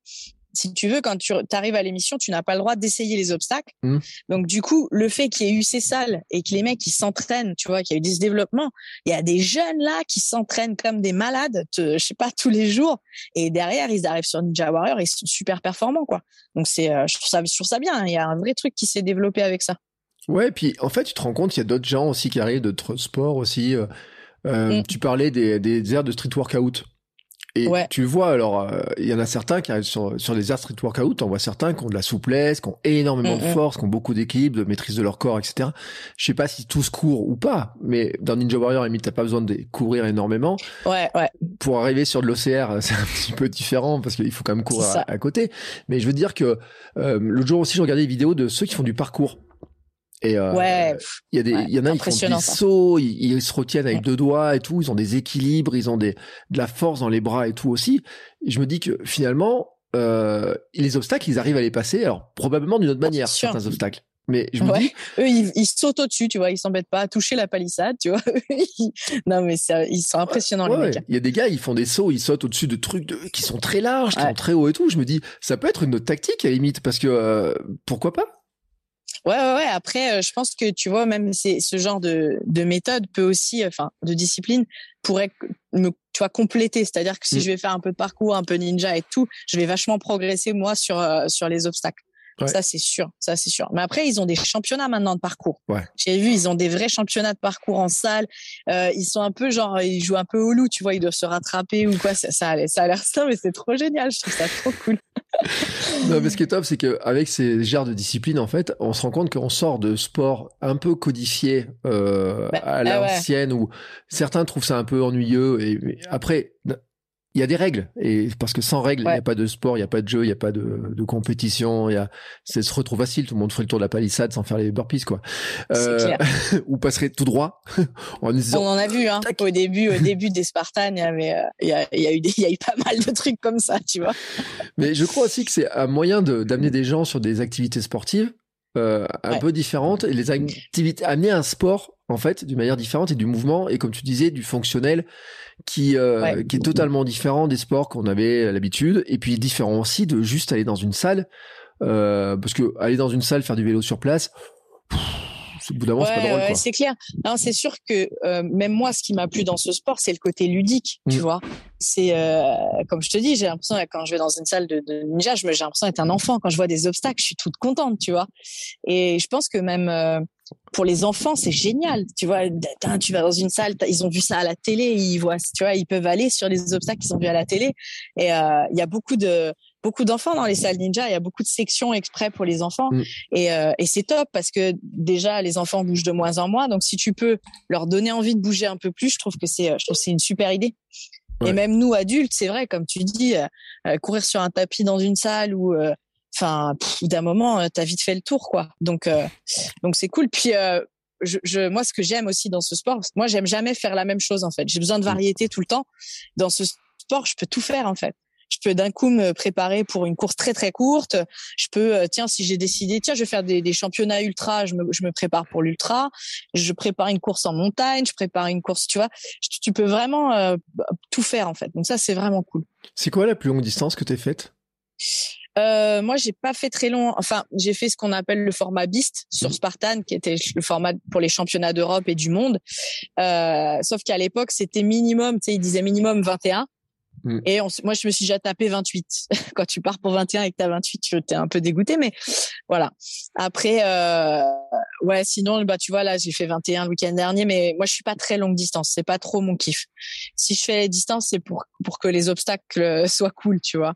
si tu veux, quand tu arrives à l'émission, tu n'as pas le droit d'essayer les obstacles. Mmh. Donc, du coup, le fait qu'il y ait eu ces salles et que les mecs, ils s'entraînent, tu vois, qu'il y a eu des développements, il y a des jeunes là qui s'entraînent comme des malades, je sais pas, tous les jours. Et derrière, ils arrivent sur Ninja Warrior et ils sont super performants, quoi. Donc, c'est, euh, je trouve ça, je trouve ça bien. Il y a un vrai truc qui s'est développé avec ça. Ouais, puis en fait, tu te rends compte, il y a d'autres gens aussi qui arrivent, d'autres sports aussi. Euh, euh mmh. Tu parlais des, des aires de street workout. Et tu vois, alors, euh, il y en a certains qui arrivent sur, sur les air street workout, on voit certains qui ont de la souplesse, qui ont énormément de force, qui ont beaucoup d'équilibre, de maîtrise de leur corps, etc. Je sais pas si tous courent ou pas, mais dans Ninja Warrior, limite, t'as pas besoin de courir énormément. Ouais, ouais. Pour arriver sur de l'OCR, [laughs] c'est un petit peu différent parce qu'il faut quand même courir à, côté. Mais je veux dire que euh, l'autre jour aussi, je regardais des vidéos de ceux qui font du parcours. Et euh, ouais, il y a des, il y en a qui font des sauts, ils, se retiennent avec deux doigts et tout, ils ont des équilibres, ils ont des de la force dans les bras et tout aussi. Et je me dis que finalement, euh, les obstacles, ils arrivent à les passer, alors probablement d'une autre manière certains obstacles. Mais je me dis, eux, ils, sautent au-dessus, tu vois, ils s'embêtent pas à toucher la palissade, tu vois. [laughs] non, mais ça, ils sont impressionnants les mecs. Il y a des gars, ils font des sauts, ils sautent au-dessus de trucs de, qui sont très larges, qui sont très hauts et tout. Je me dis, ça peut être une autre tactique à la limite, parce que euh, pourquoi pas? Ouais, ouais, ouais. Après, euh, je pense que tu vois, même c'est ce genre de, de méthode peut aussi, enfin, de discipline pourrait me, tu vois, compléter. C'est-à-dire que si Mm. je vais faire un peu de parcours, un peu ninja et tout, je vais vachement progresser moi sur euh, sur les obstacles. Ouais. Ça c'est sûr, ça c'est sûr. Mais après, ils ont des championnats maintenant de parcours. Ouais. J'ai vu, ils ont des vrais championnats de parcours en salle. Euh, ils sont un peu genre, ils jouent un peu au loup, tu vois, ils doivent se rattraper ou quoi. Ça, ça, a l'air- ça a l'air ça, mais c'est trop génial. Je trouve ça trop cool. [laughs] Non, mais ce qui est top, c'est qu'avec ces genres de disciplines, en fait, on se rend compte qu'on sort de sports un peu codifiés euh, Bah, à ah ouais. l'ancienne, où certains trouvent ça un peu ennuyeux. Et après, il y a des règles. Et parce que sans règles, il n'y a Ouais. pas de sport, il n'y a pas de jeu, il n'y a pas de, de compétition. Il y a, c'est se retrouve facile. Tout le monde ferait le tour de la palissade sans faire les burpees, quoi. Euh, clair. [laughs] ou passerait tout droit [laughs] en On en a vu, hein. Au début, au début des Spartans, il y avait, euh, il y a, il y a eu des, il y a eu pas mal de trucs comme ça, tu vois. Mais je crois aussi que c'est un moyen de- d'amener des gens sur des activités sportives euh, un Ouais. peu différentes et les activités amener un sport en fait d'une manière différente et du mouvement et comme tu disais du fonctionnel qui euh, Ouais. qui est totalement différent des sports qu'on avait l'habitude et puis différent aussi de juste aller dans une salle euh, parce que aller dans une salle faire du vélo sur place pff, au bout d'un moment c'est pas drôle ouais, c'est clair. Non, c'est sûr que euh, même moi, ce qui m'a plu dans ce sport, c'est le côté ludique, tu Mm. vois. C'est euh, comme je te dis, j'ai l'impression quand je vais dans une salle de, de ninja, j'ai l'impression d'être un enfant. Quand je vois des obstacles, je suis toute contente, tu vois. Et je pense que même pour les enfants, c'est génial, tu vois. Tu vas dans une salle, ils ont vu ça à la télé, ils voient, tu vois, ils peuvent aller sur les obstacles qu'ils ont vus à la télé. Et euh, il y a beaucoup de beaucoup d'enfants dans les salles ninja. Il y a beaucoup de sections exprès pour les enfants. Mm. Et, euh, et c'est top parce que déjà les enfants bougent de moins en moins. Donc si tu peux leur donner envie de bouger un peu plus, je trouve que c'est, je trouve c'est une super idée. Ouais. Et même nous adultes, c'est vrai, comme tu dis, euh, euh, courir sur un tapis dans une salle ou, euh, enfin, d'un moment, euh, t'as vite fait le tour, quoi. Donc, euh, donc c'est cool. Puis euh, je, je, moi, ce que j'aime aussi dans ce sport, moi, j'aime jamais faire la même chose en fait. J'ai besoin de variété tout le temps. Dans ce sport, je peux tout faire en fait. Je peux d'un coup me préparer pour une course très très courte. Je peux, euh, tiens, si j'ai décidé, tiens, je vais faire des, des championnats ultra, je me, je me prépare pour l'ultra. Je prépare une course en montagne, je prépare une course, tu vois. Tu, tu peux vraiment euh, tout faire en fait. Donc ça, c'est vraiment cool. C'est quoi la plus longue distance que tu as faite? Euh, moi, j'ai pas fait très long. Enfin, j'ai fait ce qu'on appelle le format Beast sur Mhm. Spartan, qui était le format pour les championnats d'Europe et du monde. Euh, sauf qu'à l'époque, c'était minimum, tu sais, ils disaient minimum 21. Mhm. Et on, moi, je me suis déjà tapé 28. [laughs] Quand tu pars pour 21 et que t'as 28, tu t'es un peu dégoûté, mais voilà. Après, euh, ouais, sinon, bah, tu vois, là, j'ai fait 21 le week-end dernier, mais moi, je suis pas très longue distance. C'est pas trop mon kiff. Si je fais les distances, c'est pour, pour que les obstacles euh, soient cool, tu vois.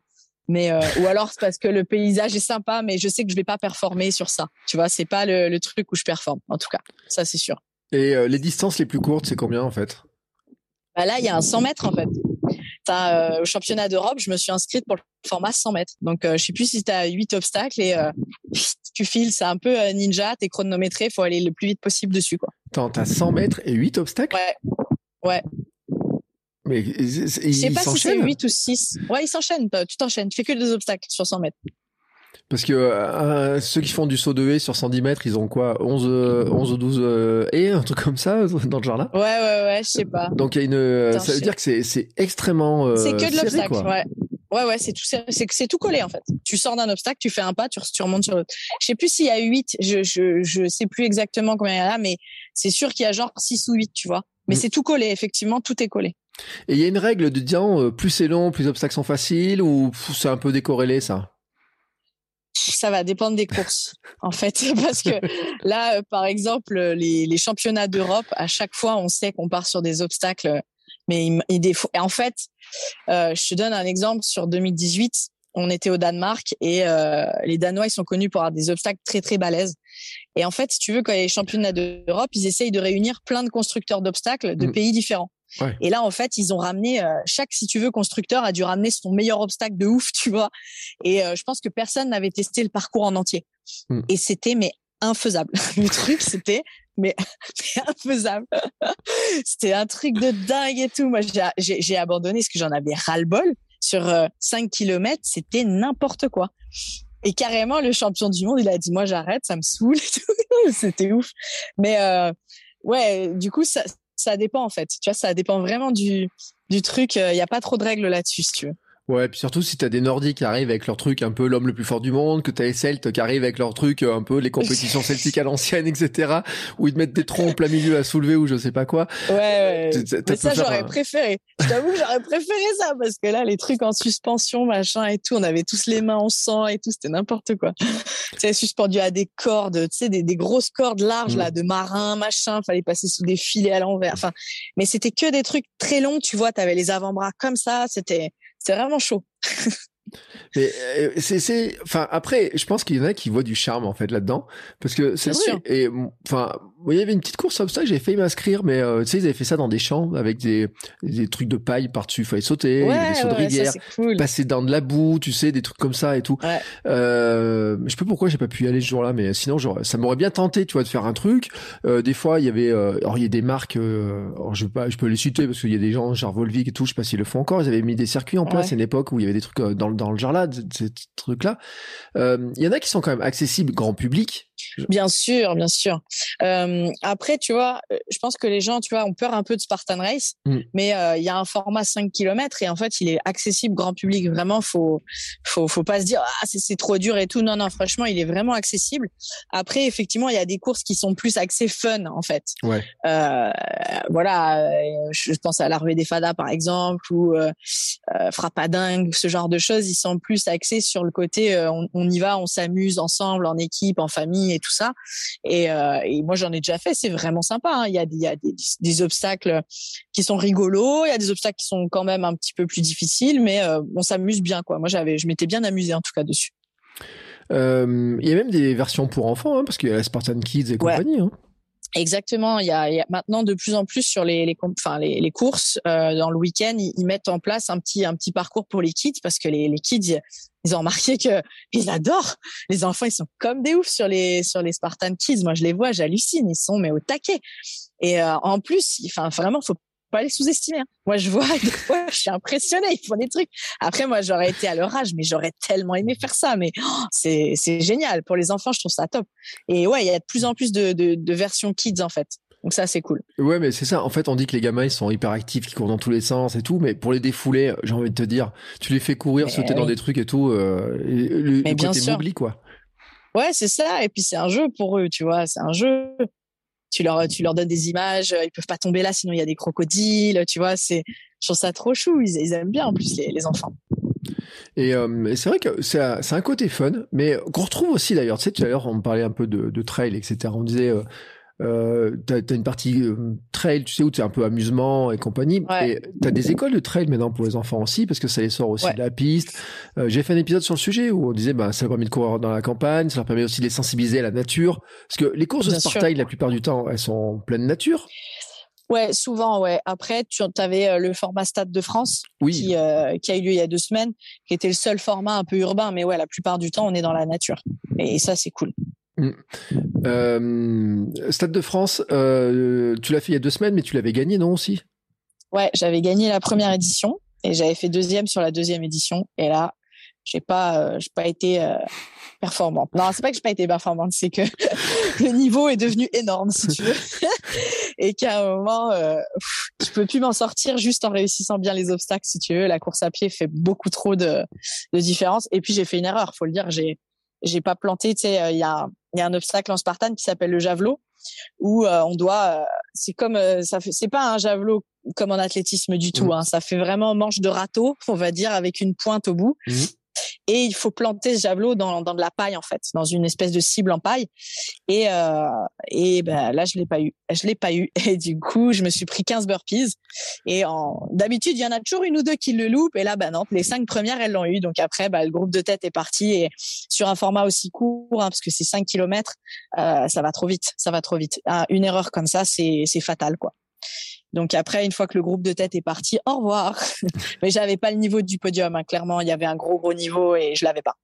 Mais euh, ou alors c'est parce que le paysage est sympa, mais je sais que je vais pas performer sur ça. Tu vois, c'est pas le, le truc où je performe. En tout cas, ça c'est sûr. Et euh, les distances les plus courtes, c'est combien en fait? Bah là, il y a un 100 mètres en fait. Euh, au championnat d'Europe, je me suis inscrite pour le format 100 mètres. Donc euh, je sais plus si t'as huit obstacles et euh, [laughs] tu files. C'est un peu euh, ninja, t'es chronométré, faut aller le plus vite possible dessus quoi. Attends, t'as 100 mètres et 8 obstacles? Ouais. Ouais. Mais ils Je sais pas si c'est s'enchaînent 8 ou 6. Ouais, ils s'enchaînent. Tu t'enchaînes. Tu fais que deux obstacles sur 100 mètres. Parce que euh, ceux qui font du saut de haie sur 110 mètres, ils ont quoi 11, euh, 11 ou 12 euh, haies, un truc comme ça, [laughs] dans le genre-là Ouais, ouais, ouais, je sais pas. Donc il y a une... euh, ça veut dire que c'est, extrêmement euh, C'est que de l'obstacle, ouais. Ouais, ouais, c'est tout, c'est tout collé en fait. Tu sors d'un obstacle, tu fais un pas, tu, tu remontes sur l'autre. Je sais plus s'il y a 8, je, je, je sais plus exactement combien il y en a, mais c'est sûr qu'il y a genre 6 ou 8, tu vois. Mais Mm. c'est tout collé, effectivement, tout est collé. Et il y a une règle de dire euh, plus c'est long, plus les obstacles sont faciles, ou c'est un peu décorrélé ça? Ça va dépendre des courses, en fait, [laughs] parce que là, euh, par exemple, les, les championnats d'Europe, à chaque fois, on sait qu'on part sur des obstacles, mais il, il et en fait, euh, je te donne un exemple sur 2018. On était au Danemark et euh, les Danois, ils sont connus pour avoir des obstacles très très balèzes. Et en fait, si tu veux, quand il y a les championnats d'Europe, ils essayent de réunir plein de constructeurs d'obstacles de Mm. pays différents. Ouais. Et là, en fait, ils ont ramené euh, chaque, si tu veux, constructeur a dû ramener son meilleur obstacle de ouf, [laughs] tu vois. Et euh, je pense que personne n'avait testé le parcours en entier. Mm. Et c'était mais infaisable. [laughs] le truc, c'était mais, [laughs] mais infaisable. c'était un truc de dingue et tout. Moi, j'ai- abandonné parce que j'en avais ras-le-bol. Sur euh, 5 kilomètres, c'était n'importe quoi. Et carrément, le champion du monde, il a dit, moi, j'arrête, ça me saoule. C'était ouf. Mais euh, ouais, du coup, ça, ça dépend en fait. Tu vois, ça dépend vraiment du, du truc. Il n'y a pas trop de règles là-dessus, si tu veux. Ouais, puis surtout si t'as des Nordiques qui arrivent avec leur truc un peu l'homme le plus fort du monde, que t'as les Celtes qui arrivent avec leur truc un peu les compétitions [laughs] celtiques à l'ancienne, etc. Où ils te mettent des troncs en plein milieu à soulever ou je sais pas quoi. Ouais, ouais. Mais ça j'aurais préféré. Je t'avoue que j'aurais préféré ça parce que là les trucs en suspension, machin et tout, on avait tous les mains en sang et tout, c'était n'importe quoi. Tu sais, suspendu à des cordes, tu sais, des, des grosses cordes larges là, mm. de marins, machin, fallait passer sous des filets à l'envers. Enfin, mais c'était que des trucs très longs, tu vois, t'avais les avant-bras comme ça, c'était c'est vraiment chaud. [laughs] Mais euh, c'est, c'est, enfin après, je pense qu'il y en a qui voient du charme en fait là-dedans, parce que c'est sûr. Et enfin, il y avait une petite course comme ça, j'ai failli m'inscrire, mais euh, tu sais, ils avaient fait ça dans des champs avec des, des trucs de paille par-dessus, il fallait sauter, ouais, des sauts de rivière, cool. passer dans de la boue, tu sais, des trucs comme ça et tout. Ouais. Euh, je sais pas pourquoi j'ai pas pu y aller ce jour-là, mais sinon, genre, ça m'aurait bien tenté, tu vois, de faire un truc. Euh, des fois, il y avait, euh, alors il y a des marques, euh, alors je peux pas, je peux les citer parce qu'il y a des gens genre Volvic et tout, je sais pas s'ils le font encore. Ils avaient mis des circuits en place, à une époque où il y avait des trucs dans le dans le genre là, ces trucs-là. Euh, Il y en a qui sont quand même accessibles grand public. Bien sûr, bien sûr. Euh, après, tu vois, euh, je pense que les gens, tu vois, ont peur un peu de Spartan Race, Mm. mais euh, il y a un format 5 km et en fait, il est accessible grand public. Vraiment, faut, faut, faut pas se dire ah c'est, trop dur et tout. Non, non, franchement, il est vraiment accessible. Après, effectivement, il y a des courses qui sont plus axées fun en fait. Ouais. Euh, voilà, euh, je pense à l'arrivée des Fada par exemple ou euh, Frappadingue, ce genre de choses. Ils sont plus axés sur le côté on, on y va, on s'amuse ensemble, en équipe, en famille et tout ça. Et, euh, et moi, j'en ai déjà fait. C'est vraiment sympa. hein. Il y a, des- il y a des, des obstacles qui sont rigolos. Il y a des obstacles qui sont quand même un petit peu plus difficiles, mais euh, on s'amuse bien, quoi. Moi, j'avais, je m'étais bien amusée en tout cas dessus. Euh, Il y a même des versions pour enfants, hein, parce qu'il y a la Spartan Kids et compagnie. Hein. Exactement. Il y a, il y a maintenant de plus en plus sur les, les, enfin, les, les courses euh, dans le week-end, ils, ils mettent en place un petit, un petit parcours pour les kids parce que les, les kids, ils- ont remarqué que ils adorent. Les enfants, ils sont comme des oufs sur les, sur les Spartan Kids. Moi, je les vois, j'hallucine. Ils sont mais au taquet. Et euh, en plus, enfin, vraiment, faut pas les sous-estimer. hein. Moi, je vois, [laughs] des fois, je suis impressionnée. Ils font des trucs. Après, moi, j'aurais été à leur âge, mais j'aurais tellement aimé faire ça. Mais oh, c'est, c'est génial. Pour les enfants, je trouve ça top. Et ouais, il y a de plus en plus de, de, de versions kids, en fait. Donc ça, c'est cool. Ouais, mais c'est ça. En fait, on dit que les gamins, ils sont hyper actifs, qu'ils courent dans tous les sens et tout. Mais pour les défouler, j'ai envie de te dire, tu les fais courir, Mais sauter dans des trucs et tout. Euh, et le, Mais le bien côté sûr. quoi. Ouais, c'est ça. Et puis c'est un jeu pour eux, tu vois. C'est un jeu. Tu leur, tu leur donnes des images. euh, Ils peuvent pas tomber là, sinon il y a des crocodiles. Tu vois, c'est. Je trouve ça trop chou. Ils, ils aiment bien en plus les, les enfants. Et, euh, et c'est vrai que c'est un, c'est un côté fun, mais qu'on retrouve aussi d'ailleurs. Tu sais, tout à l'heure, on parlait un peu de, de trail, etc. On disait, euh, euh, t'as as une partie euh, trail, tu sais, où c'est un peu amusement et compagnie. Ouais. Et t'as des écoles de trail maintenant pour les enfants aussi, parce que ça les sort aussi Ouais. de la piste. Euh, J'ai fait un épisode sur le sujet où on disait, bah, ça leur permet de courir dans la campagne, ça leur permet aussi de les sensibiliser à la nature. Parce que les courses de Spartail, la plupart du temps, elles sont en pleine nature. Ouais, souvent, ouais. Après, tu avais euh, le format Stade de France Oui. qui, euh, qui a eu lieu il y a deux semaines, qui était le seul format un peu urbain. Mais ouais, la plupart du temps, on est dans la nature. Et ça, c'est cool. Euh, Stade de France, euh, tu l'as fait il y a deux semaines, mais tu l'avais gagné, non aussi? Ouais, j'avais gagné la première édition et j'avais fait deuxième sur la deuxième édition. Et là, j'ai pas, euh, j'ai pas été performante. Non, c'est pas que j'ai pas été performante, c'est que [laughs] le niveau est devenu énorme, si tu veux, [laughs] et qu'à un moment, pff, je peux plus m'en sortir juste en réussissant bien les obstacles, si tu veux. La course à pied fait beaucoup trop de, de différence. Et puis j'ai fait une erreur, faut le dire. J'ai, j'ai pas planté. Tu sais, euh, il y a, y a un obstacle en Spartan qui s'appelle le javelot, où euh, on doit, euh, c'est comme, euh, ça fait, c'est pas un javelot comme en athlétisme du tout. Mhm. Hein. Ça fait vraiment manche de râteau, on va dire, avec une pointe au bout. Mhm. Et il faut planter ce javelot dans, de la paille en fait, dans une espèce de cible en paille. Et euh, et ben là je l'ai pas eu, je l'ai pas eu. [laughs] Et du coup je me suis pris 15 burpees. Et d'habitude il y en a toujours une ou deux qui le loupent. Et là ben non, les cinq premières elles l'ont eu. Donc après ben, le groupe de tête est parti et sur un format aussi court hein, parce que c'est 5 kilomètres, euh, ça va trop vite, ça va trop vite. Une erreur comme ça c'est fatal quoi. Donc après, une fois que le groupe de tête est parti, au revoir. [laughs] Mais j'avais pas le niveau du podium. hein. Clairement, il y avait un gros gros niveau et je l'avais pas.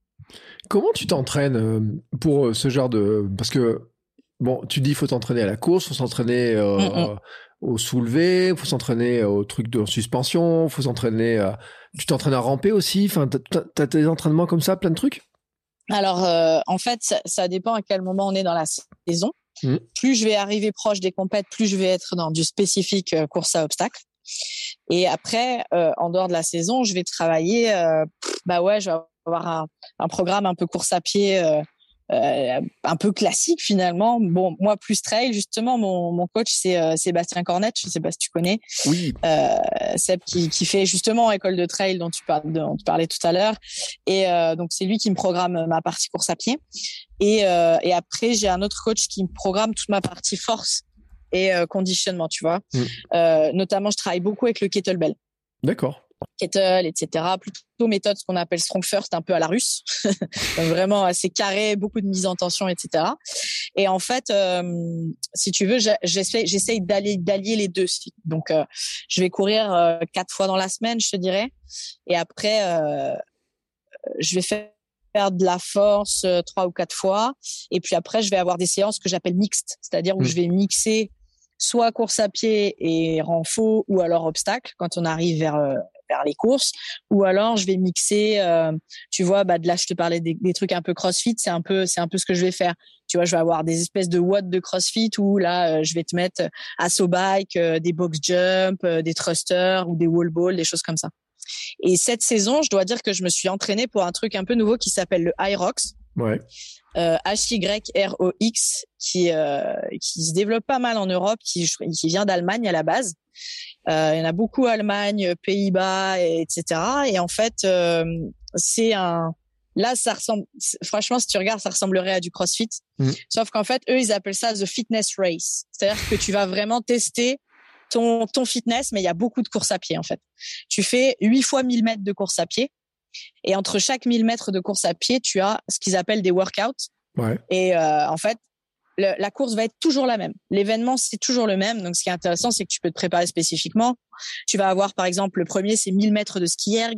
Comment tu t'entraînes euh, pour euh, ce genre de... Parce que, bon, tu dis faut t'entraîner à la course, faut s'entraîner euh, Mm, mm. au soulevé, faut s'entraîner au truc de suspension, faut s'entraîner... à- Tu t'entraînes à ramper aussi Enfin, t'as- des entraînements comme ça, plein de trucs? Alors, euh, en fait, ça, ça dépend à quel moment on est dans la saison. Mhm. Plus je vais arriver proche des compètes, plus je vais être dans du spécifique euh, course à obstacles. Et après, euh, en dehors de la saison, je vais travailler. Euh, bah ouais, je vais avoir un, programme un peu course à pied. Euh, un peu classique finalement. Bon, moi plus trail justement. Mon, mon coach c'est euh, Sébastien Cornette. Je sais pas si tu connais. Oui. Euh, Seb qui, qui fait justement école de trail dont tu, parles, dont tu parlais tout à l'heure. Et euh, donc c'est lui qui me programme ma partie course à pied. Et, euh, et après j'ai un autre coach qui me programme toute ma partie force et conditionnement. Tu vois. Mm. notamment je travaille beaucoup avec le kettlebell. D'accord kettle, etc. Plutôt méthode ce qu'on appelle strong first, un peu à la russe, [laughs] vraiment assez carré, beaucoup de mise en tension, etc. Et en fait, euh, si tu veux, j'essaie, j'essaye d'aller d'allier les deux. Donc, euh, je vais courir euh, quatre fois dans la semaine, je te dirais, et après, euh, je vais faire de la force trois ou quatre fois, et puis après, je vais avoir des séances que j'appelle mixtes, c'est-à-dire où mmh. je vais mixer soit course à pied et renfort ou alors obstacle quand on arrive vers vers les courses. Ou alors je vais mixer euh, tu vois bah de là je te parlais des, trucs un peu crossfit c'est un peu c'est un peu ce que je vais faire. Tu vois je vais avoir des espèces de watts de crossfit où là euh, je vais te mettre assaut bike euh, des box jump des thrusters ou des wall ball des choses comme ça. Et cette saison je dois dire que je me suis entraînée pour un truc un peu nouveau qui s'appelle le high rocks ouais euh, H-Y-R-O-X qui euh, qui se développe pas mal en Europe, qui, qui vient d'Allemagne à la base. Euh, il y en a beaucoup Allemagne, Pays-Bas, etc. Et en fait, euh, c'est un là ça ressemble franchement si tu regardes ça ressemblerait à du CrossFit. Mm. Sauf qu'en fait eux ils appellent ça the fitness race. C'est-à-dire que tu vas vraiment tester ton ton fitness mais il y a beaucoup de courses à pied en fait. Tu fais 8 fois 1000 mètres de course à pied et entre chaque 1000 mètres de course à pied, tu as ce qu'ils appellent des workouts. Ouais. Et euh, en fait, le, la course va être toujours la même. L'événement, c'est toujours le même. Donc, ce qui est intéressant, c'est que tu peux te préparer spécifiquement. Tu vas avoir, par exemple, le premier, c'est 1000 mètres de ski erg.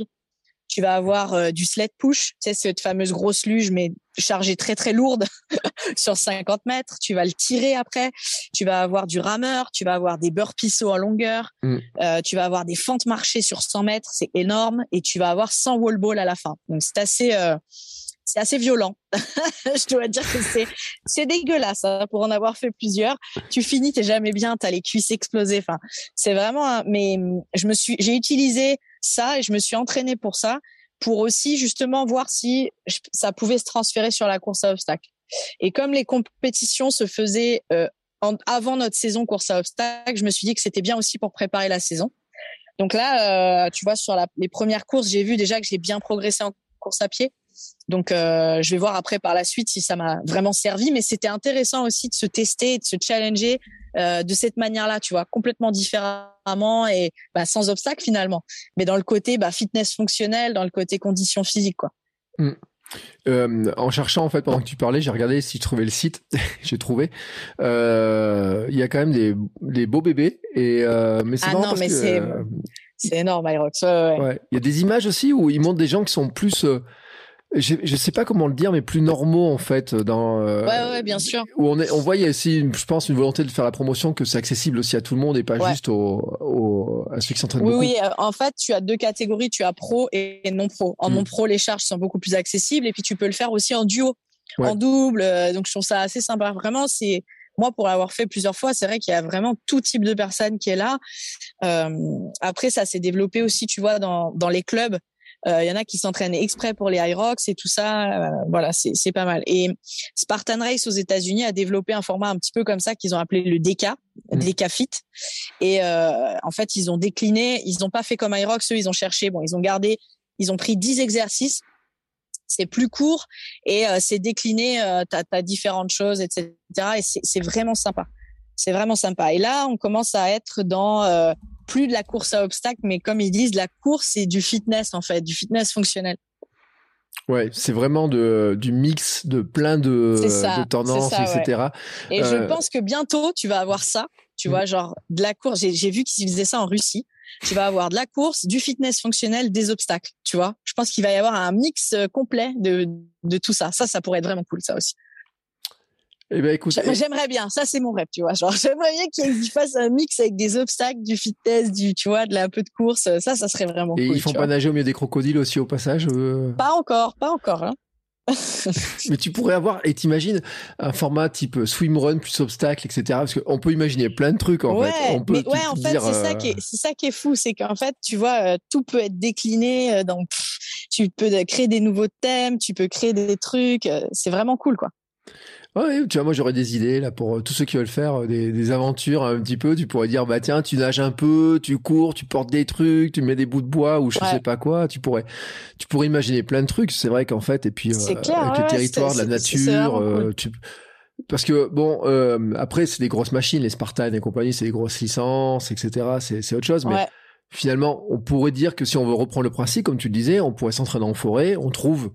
Tu vas avoir euh, du sled push, tu sais, cette fameuse grosse luge, mais chargée très très lourde [laughs] sur 50 mètres. Tu vas le tirer après. Tu vas avoir du rameur. Tu vas avoir des burpees en longueur. Mm. Euh, tu vas avoir des fentes marchées sur 100 mètres, c'est énorme. Et tu vas avoir 100 wall ball à la fin. Donc c'est assez euh, c'est assez violent. [laughs] je dois dire que c'est c'est dégueulasse hein, pour en avoir fait plusieurs. Tu finis, t'es jamais bien, t'as les cuisses explosées. Enfin, c'est vraiment. Mais je me suis, j'ai utilisé ça et je me suis entraînée pour ça, pour aussi justement voir si ça pouvait se transférer sur la course à obstacles. Et comme les compétitions se faisaient euh, avant notre saison course à obstacles, je me suis dit que c'était bien aussi pour préparer la saison. Donc là, euh, tu vois, sur les premières courses, j'ai vu déjà que j'ai bien progressé en course à pied. Donc, euh, je vais voir après par la suite si ça m'a vraiment servi. Mais c'était intéressant aussi de se tester, de se challenger euh, de cette manière-là, tu vois, complètement différemment et bah, sans obstacle finalement. Mais dans le côté bah, fitness fonctionnel, dans le côté conditions physiques, quoi. Mmh. Euh, en cherchant en fait pendant que tu parlais, j'ai regardé si je trouvais le site, [laughs] j'ai trouvé. Euh, il y a quand même des, des beaux bébés et mais c'est ah non mais c'est c'est énorme Irox. Ouais, ouais. Il y a des images aussi où ils montrent des gens qui sont plus je, je sais pas comment le dire, mais plus normaux en fait dans. Euh, ouais, ouais, bien sûr. Où on est, on voit il y a aussi, je pense, une volonté de faire la promotion que c'est accessible aussi à tout le monde et pas juste aux, aux, à ceux qui s'entraînent oui, beaucoup. Oui, euh, en fait, tu as deux catégories, tu as pro et non pro. En mm. non pro, les charges sont beaucoup plus accessibles et puis tu peux le faire aussi en duo, en double. Euh, donc je trouve ça assez sympa. Vraiment, c'est moi pour l'avoir fait plusieurs fois, c'est vrai qu'il y a vraiment tout type de personnes qui est là. Euh, après, ça s'est développé aussi, tu vois, dans dans les clubs. Il euh, y en a qui s'entraînent exprès pour les high rocks et tout ça. Euh, voilà, c'est pas mal. Et Spartan Race aux États-Unis a développé un format un petit peu comme ça qu'ils ont appelé le DK, mmh. DK Fit. Et euh, en fait, ils ont décliné. Ils n'ont pas fait comme high rocks. Eux, ils ont cherché. Bon, ils ont gardé. Ils ont pris 10 exercices c'est plus court et c'est décliné, euh, tu as, différentes choses, etc. Et c'est vraiment sympa. C'est vraiment sympa. Et là, on commence à être dans plus de la course à obstacles, mais comme ils disent, la course, c'est du fitness, en fait, du fitness fonctionnel. Ouais, c'est vraiment de, du mix de plein de, de tendances, etc. Et je euh, pense que bientôt, tu vas avoir ça. Tu mm. vois, genre de la course. J'ai vu qu'ils faisaient ça en Russie. Tu vas avoir de la course, du fitness fonctionnel, des obstacles. Tu vois, je pense qu'il va y avoir un mix euh, complet de, de tout ça. Ça, ça pourrait être vraiment cool, ça aussi. Eh ben, écoute, j'aimerais bien. Ça, c'est mon rêve, tu vois. Genre, [laughs] j'aimerais bien qu'il fasse un mix avec des obstacles, du fitness, du, tu vois, de la, un peu de course. Ça, ça serait vraiment Et cool. ils font pas nager au milieu des crocodiles aussi au passage. Euh pas encore, pas encore. Hein. [laughs] mais tu pourrais avoir, et t'imagines un format type swimrun plus obstacle, etc. Parce qu'on peut imaginer plein de trucs en ouais, fait. On peut mais ouais, en fait, c'est ça qui est, c'est ça qui est fou, c'est qu'en fait, tu vois, tout peut être décliné. Donc, tu peux créer des nouveaux thèmes, tu peux créer des trucs. C'est vraiment cool, quoi. Ouais, tu vois, moi j'aurais des idées là pour euh, tous ceux qui veulent faire euh, des, des, aventures un petit peu. Tu pourrais dire bah tiens, tu nages un peu, tu cours, tu portes des trucs, tu mets des bouts de bois ou je sais pas quoi. Tu pourrais, tu pourrais imaginer plein de trucs. C'est vrai qu'en fait et puis euh, clair, avec ouais, le territoire, la nature, euh, tu parce que bon, euh, après c'est des grosses machines, les Spartans et compagnie, c'est des grosses licences, etc. C'est c'est autre chose, mais finalement on pourrait dire que si on veut reprendre le principe, comme tu le disais, on pourrait s'entraîner en forêt, on trouve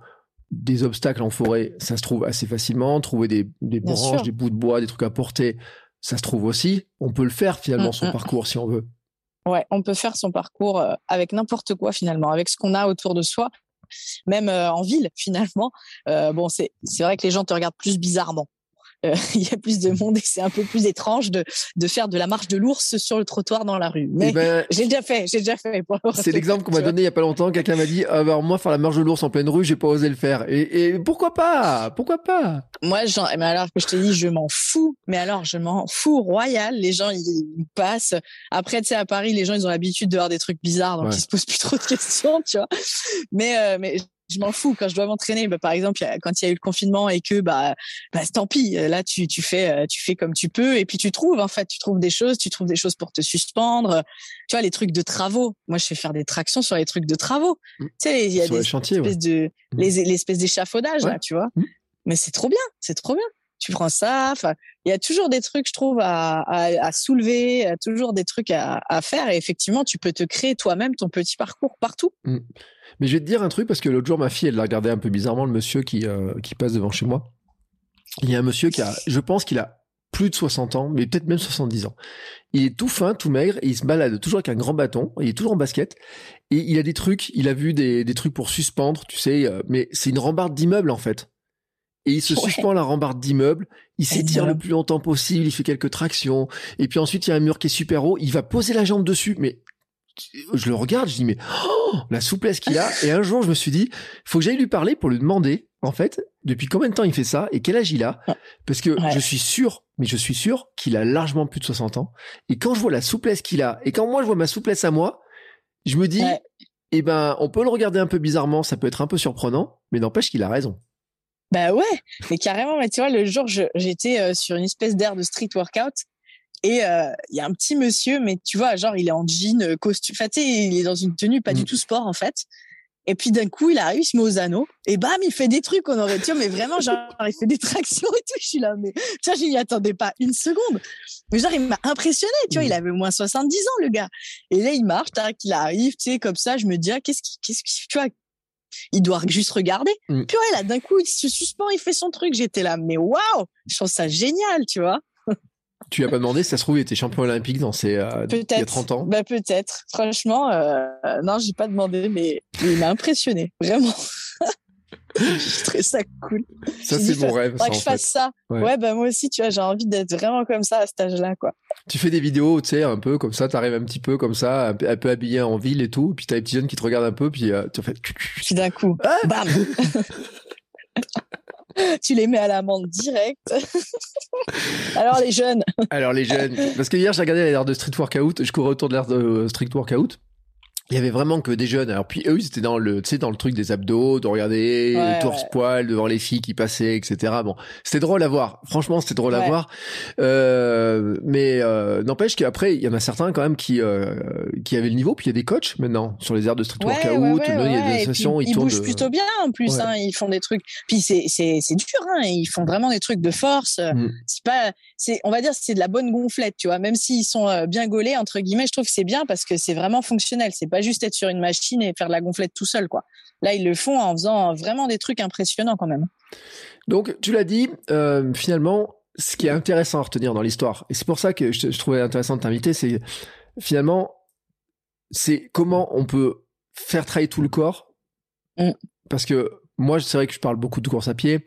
des obstacles en forêt, ça se trouve assez facilement. Trouver des, des branches, des bouts de bois, des trucs à porter, ça se trouve aussi. On peut le faire finalement, son parcours, si on veut. Ouais, on peut faire son parcours euh, avec n'importe quoi finalement, avec ce qu'on a autour de soi, même euh, en ville [laughs] finalement. Euh, bon, c'est vrai que les gens te regardent plus bizarrement euh, [laughs] il y a plus de monde et c'est un peu plus étrange de, de faire de la marche de l'ours sur le trottoir dans la rue. Mais ben, j'ai déjà fait, j'ai déjà fait. C'est l'exemple qu'on m'a donné il y a pas longtemps. Quelqu'un m'a dit, ah, bah, moi faire la marche de l'ours en pleine rue, j'ai pas osé le faire. Et, et pourquoi pas? Pourquoi pas? Moi, mais alors que je te dis, je m'en fous. Mais alors, je m'en fous royal. Les gens, ils passent. Après, tu sais, à Paris, les gens, ils ont l'habitude de voir des trucs bizarres, donc ils se posent plus trop de questions, tu vois. Mais, euh, mais je m'en fous quand je dois m'entraîner. Bah, par exemple, quand il y a eu le confinement et que bah, bah tant pis. Là, tu, tu fais euh, tu fais comme tu peux et puis tu trouves en fait, tu trouves des choses, tu trouves des choses pour te suspendre. Tu vois les trucs de travaux. Moi, je fais faire des tractions sur les trucs de travaux. Mmh. Tu sais, il y a des chantiers, espèces de mmh. les l'espèce d'échafaudage là, tu vois. Mmh. Mais c'est trop bien, c'est trop bien. Tu prends ça. Enfin, il y a toujours des trucs, je trouve, à, à, à soulever, toujours des trucs à, à, faire. Et effectivement, tu peux te créer toi-même ton petit parcours partout. Mais je vais te dire un truc parce que l'autre jour, ma fille, elle l'a regardé un peu bizarrement, le monsieur qui, euh, qui passe devant chez moi. Il y a un monsieur qui a, je pense qu'il a plus de 60 ans, mais peut-être même 70 ans. Il est tout fin, tout maigre, et il se balade toujours avec un grand bâton, il est toujours en basket, et il a des trucs, il a vu des, des trucs pour suspendre, tu sais, euh, mais c'est une rambarde d'immeuble en fait. Et il se suspend à la rambarde d'immeuble, il s'étire le plus longtemps possible, il fait quelques tractions, et puis ensuite il y a un mur qui est super haut, il va poser la jambe dessus, mais je le regarde, je dis mais oh, la souplesse qu'il a. [laughs] Et un jour, je me suis dit, faut que j'aille lui parler pour lui demander, en fait, depuis combien de temps il fait ça et quel âge il a? Parce que je suis sûr, mais je suis sûr qu'il a largement plus de 60 ans. Et quand je vois la souplesse qu'il a et quand moi je vois ma souplesse à moi, je me dis, eh ben, on peut le regarder un peu bizarrement, ça peut être un peu surprenant, mais n'empêche qu'il a raison. Bah ouais, mais carrément, mais tu vois, le jour, j'étais euh, sur une espèce d'air de street workout et euh, il y a un petit monsieur, mais tu vois, genre, il est en jean, euh, costume. Enfin, tu sais, il est dans une tenue pas du mm. tout sport, en fait. Et puis d'un coup, il arrive, il se met aux anneaux, et bam, il fait des trucs, on aurait, tu vois, mais vraiment, genre, [laughs] il fait des tractions et tout. Je suis là, mais tu vois, je n'y attendais pas une seconde. Mais genre, il m'a impressionné, tu vois, il mm. avait au moins 70 ans, le gars. Et là, il marche, tac, il arrive, tu sais, comme ça, je me dis, ah, qu'est-ce qui, qu'est-ce qui, tu vois, il doit juste regarder. Mm. Puis ouais, là, d'un coup, il se suspend, il fait son truc. J'étais là, mais waouh, je trouve ça génial, tu vois. [laughs] Tu as pas demandé si ça se trouve, il était champion olympique dans ses, euh, il y a 30 ans? Bah, Peut-être. Franchement, euh, non, j'ai pas demandé, mais, il m'a impressionné. Vraiment. [laughs] je trouvais ça cool. Ça, c'est mon rêve. Ça, que je fasse ça. Ouais. bah moi aussi, tu vois, j'ai envie d'être vraiment comme ça à cet âge-là, quoi. Tu fais des vidéos, tu sais, un peu comme ça, t'arrives un petit peu comme ça, un peu habillé en ville et tout, puis t'as les petits jeunes qui te regardent un peu, puis euh, tu fais. Puis d'un coup, ah bam [laughs] tu les mets à l'amende direct. [laughs] Alors les jeunes. Alors les jeunes. Parce que hier j'ai regardé l'air de street workout. Je courais autour de l'air de street workout il y avait vraiment que des jeunes. Alors puis eux, ils étaient dans le, tu sais, dans le truc des abdos, de regarder les torse poil devant les filles qui passaient, etc. Bon, c'était drôle à voir. Franchement, c'était drôle à voir. Euh, mais euh, n'empêche qu'après, il y en a certains quand même qui euh, qui avaient le niveau. Puis il y a des coachs maintenant sur les aires de street workout. il y a des associations. Ils, bougent plutôt bien en plus. Hein, ils font des trucs. Puis c'est c'est c'est dur. Hein, ils font vraiment des trucs de force. Mm. C'est pas. C'est on va dire c'est de la bonne gonflette, tu vois. Même s'ils sont euh, bien gaulés entre guillemets, je trouve que c'est bien parce que c'est vraiment fonctionnel. C'est pas juste être sur une machine et faire de la gonflette tout seul, quoi. Là, ils le font en faisant vraiment des trucs impressionnants quand même. Donc, tu l'as dit, euh, finalement, ce qui est intéressant à retenir dans l'histoire, et c'est pour ça que je, trouvais intéressant de t'inviter, c'est finalement, c'est comment on peut faire travailler tout le corps. Mm. Parce que moi, c'est vrai que je parle beaucoup de course à pied.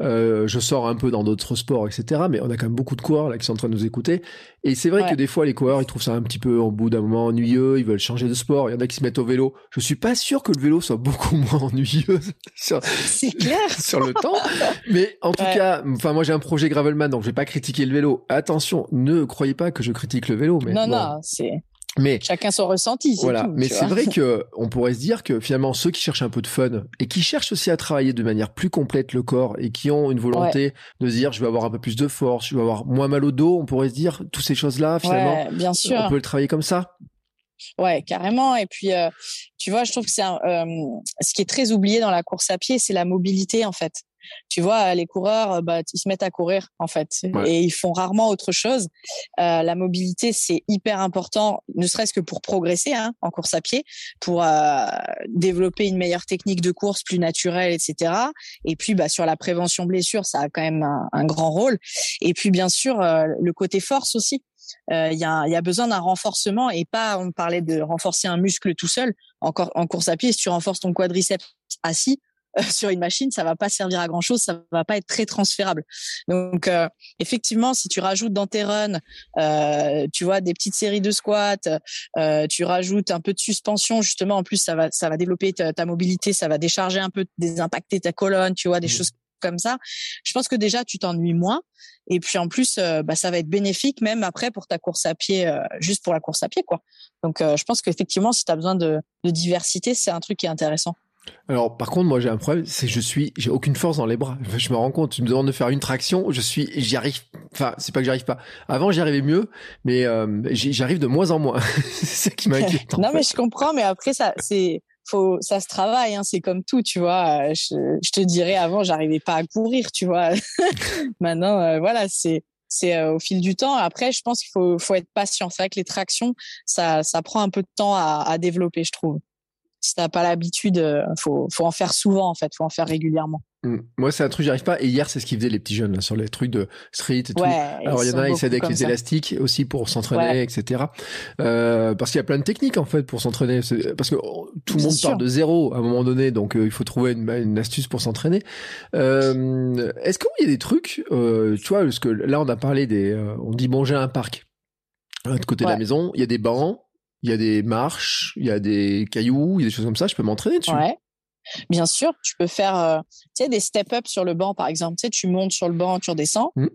Euh, je sors un peu dans d'autres sports, etc. Mais on a quand même beaucoup de coureurs là qui sont en train de nous écouter. Et c'est vrai que des fois, les coureurs, ils trouvent ça un petit peu, au bout d'un moment, ennuyeux. Ils veulent changer de sport. Il y en a qui se mettent au vélo. Je suis pas sûr que le vélo soit beaucoup [laughs] moins ennuyeux [laughs] sur, clair. [laughs] sur le temps. Mais en tout cas, enfin, moi, j'ai un projet Gravelman, donc je vais pas critiquer le vélo. Attention, ne croyez pas que je critique le vélo. Mais non, non, c'est mais chacun son ressenti. Voilà. Tout, mais c'est vrai [laughs] que on pourrait se dire que finalement ceux qui cherchent un peu de fun et qui cherchent aussi à travailler de manière plus complète le corps et qui ont une volonté de se dire je vais avoir un peu plus de force, je vais avoir moins mal au dos, on pourrait se dire toutes ces choses là finalement. Ouais, bien sûr. On peut le travailler comme ça? Ouais, carrément. Et puis, euh, tu vois, je trouve que c'est euh, ce qui est très oublié dans la course à pied, c'est la mobilité en fait tu vois, les coureurs, bah, ils se mettent à courir en fait, et ils font rarement autre chose. Euh, la mobilité, c'est hyper important, ne serait-ce que pour progresser hein, en course à pied, pour euh, développer une meilleure technique de course plus naturelle, etc. Et puis, bah, sur la prévention blessure, ça a quand même un, grand rôle. Et puis, bien sûr, euh, le côté force aussi. Il y, a, y, a, besoin d'un renforcement et pas, on parlait de renforcer un muscle tout seul. Encore en course à pied, si tu renforces ton quadriceps assis, sur une machine, ça va pas servir à grand chose, ça va pas être très transférable. Donc euh, effectivement, si tu rajoutes dans tes runs, euh, tu vois des petites séries de squats, euh, tu rajoutes un peu de suspension justement. En plus, ça va ça va développer ta, mobilité, ça va décharger un peu, désimpacter ta colonne, tu vois des mmh. choses comme ça. Je pense que déjà tu t'ennuies moins. Et puis en plus, bah, ça va être bénéfique même après pour ta course à pied, juste pour la course à pied, quoi. Donc je pense qu'effectivement, si tu as besoin de, de diversité, c'est un truc qui est intéressant. Alors, par contre, moi, j'ai un problème, c'est que je suis, j'ai aucune force dans les bras. Je me rends compte, tu me demandes de faire une traction, je suis, j'y arrive. Enfin, c'est pas que j'arrive pas. Avant, j'y arrivais mieux, mais euh, j'arrive de moins en moins. [laughs] c'est ça qui m'inquiète. non, mais je comprends, mais après, ça, c'est, faut, ça se travaille. Hein, c'est comme tout, tu vois. Euh, je, te dirais avant, j'arrivais pas à courir, tu vois. [laughs] Maintenant, euh, voilà, c'est, c'est au fil du temps. Après, je pense qu'il faut, faut être patient. C'est vrai que les tractions, ça, ça prend un peu de temps à, à développer, je trouve si t'as pas l'habitude, euh, faut, faut en faire souvent en fait, faut en faire régulièrement. Mmh. Moi, c'est un truc, j'y arrive pas. Et hier, c'est ce qu'ils faisaient les petits jeunes là, sur les trucs de street et tout. Alors, il y en a, ils s'aident avec les élastiques aussi pour s'entraîner, etc. Euh, parce qu'il y a plein de techniques en fait pour s'entraîner. Parce que oh, tout le monde part de zéro à un moment donné, donc euh, il faut trouver une, une astuce pour s'entraîner. Euh, Est-ce qu'il y a des trucs, tu vois, parce que là, on a parlé des, on dit bon, j'ai un parc. De côté de la maison, il y a des bancs, il y a des marches, il y a des cailloux, il y a des choses comme ça. Je peux m'entraîner dessus. Ouais. Bien sûr, tu peux faire euh, tu sais, des step-up sur le banc, par exemple. Tu, sais, tu montes sur le banc, tu redescends. Mmh.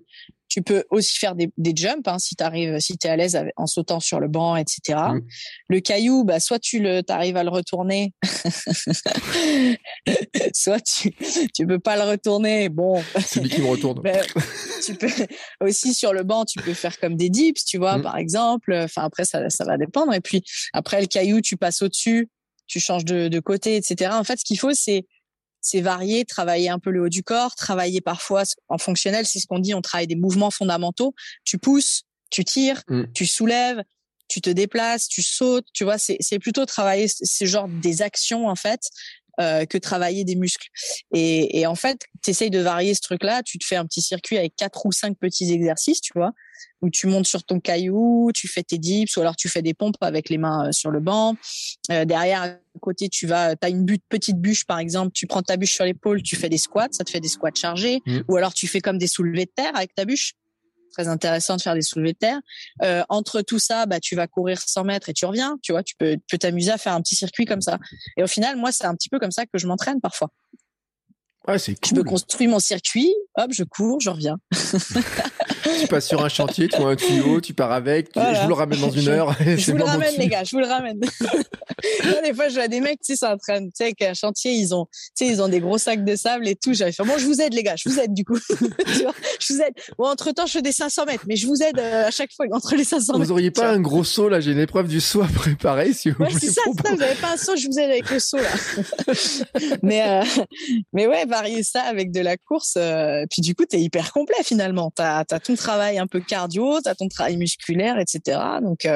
Tu peux aussi faire des, des jumps hein, si tu arrives, si tu es à l'aise en sautant sur le banc, etc. Mmh. Le caillou, bah, soit tu le, arrives à le retourner, [laughs] soit tu tu peux pas le retourner. Bon, c'est lui qui me retourne. Ben, tu peux aussi sur le banc, tu peux faire comme des dips, tu vois, mmh. par exemple. Enfin après ça, ça va dépendre. Et puis après le caillou, tu passes au dessus, tu changes de, de côté, etc. En fait, ce qu'il faut, c'est c'est varier, travailler un peu le haut du corps, travailler parfois en fonctionnel, c'est ce qu'on dit, on travaille des mouvements fondamentaux. Tu pousses, tu tires, mmh. tu soulèves, tu te déplaces, tu sautes, tu vois, c'est plutôt travailler ce genre des actions en fait euh, que travailler des muscles. Et, et en fait, tu essayes de varier ce truc-là, tu te fais un petit circuit avec quatre ou cinq petits exercices, tu vois, où tu montes sur ton caillou, tu fais tes dips, ou alors tu fais des pompes avec les mains euh, sur le banc. Euh, derrière, à côté, tu vas, as une petite bûche par exemple, tu prends ta bûche sur l'épaule, tu fais des squats, ça te fait des squats chargés, mmh. ou alors tu fais comme des soulevés de terre avec ta bûche. Très intéressant de faire des soulevés de terre. Euh, entre tout ça, bah tu vas courir 100 mètres et tu reviens. Tu vois, tu peux peux t'amuser à faire un petit circuit comme ça. Et au final, moi, c'est un petit peu comme ça que je m'entraîne parfois. Ouais, c'est cool. Je me construis mon circuit, hop, je cours, je reviens. [laughs] tu passes sur un chantier, tu vois un tuyau, tu pars avec, je vous le ramène dans une heure. [laughs] je vous le ramène, les gars, je vous le ramène. [laughs] des fois, je vois des mecs, tu sais, en train, tu sais, avec un chantier, ils ont, tu sais, ils ont des gros sacs de sable et tout. J'avais fait, bon, je vous aide, les gars, je vous aide, du coup. [laughs] tu vois, je vous aide. Bon, entre temps, je fais des 500 mètres, mais je vous aide euh, à chaque fois entre les 500 mètres. Vous auriez pas un gros saut, là, j'ai une épreuve du saut à préparer, si vous ouais, c'est ça, ça, vous avez pas un saut, je vous aide avec le saut, là. mais, euh, mais ouais, varier ça avec de la course, euh, puis du coup, t'es hyper complet, finalement. T'as, as ton travail un peu cardio, t'as ton travail musculaire, etc. Donc,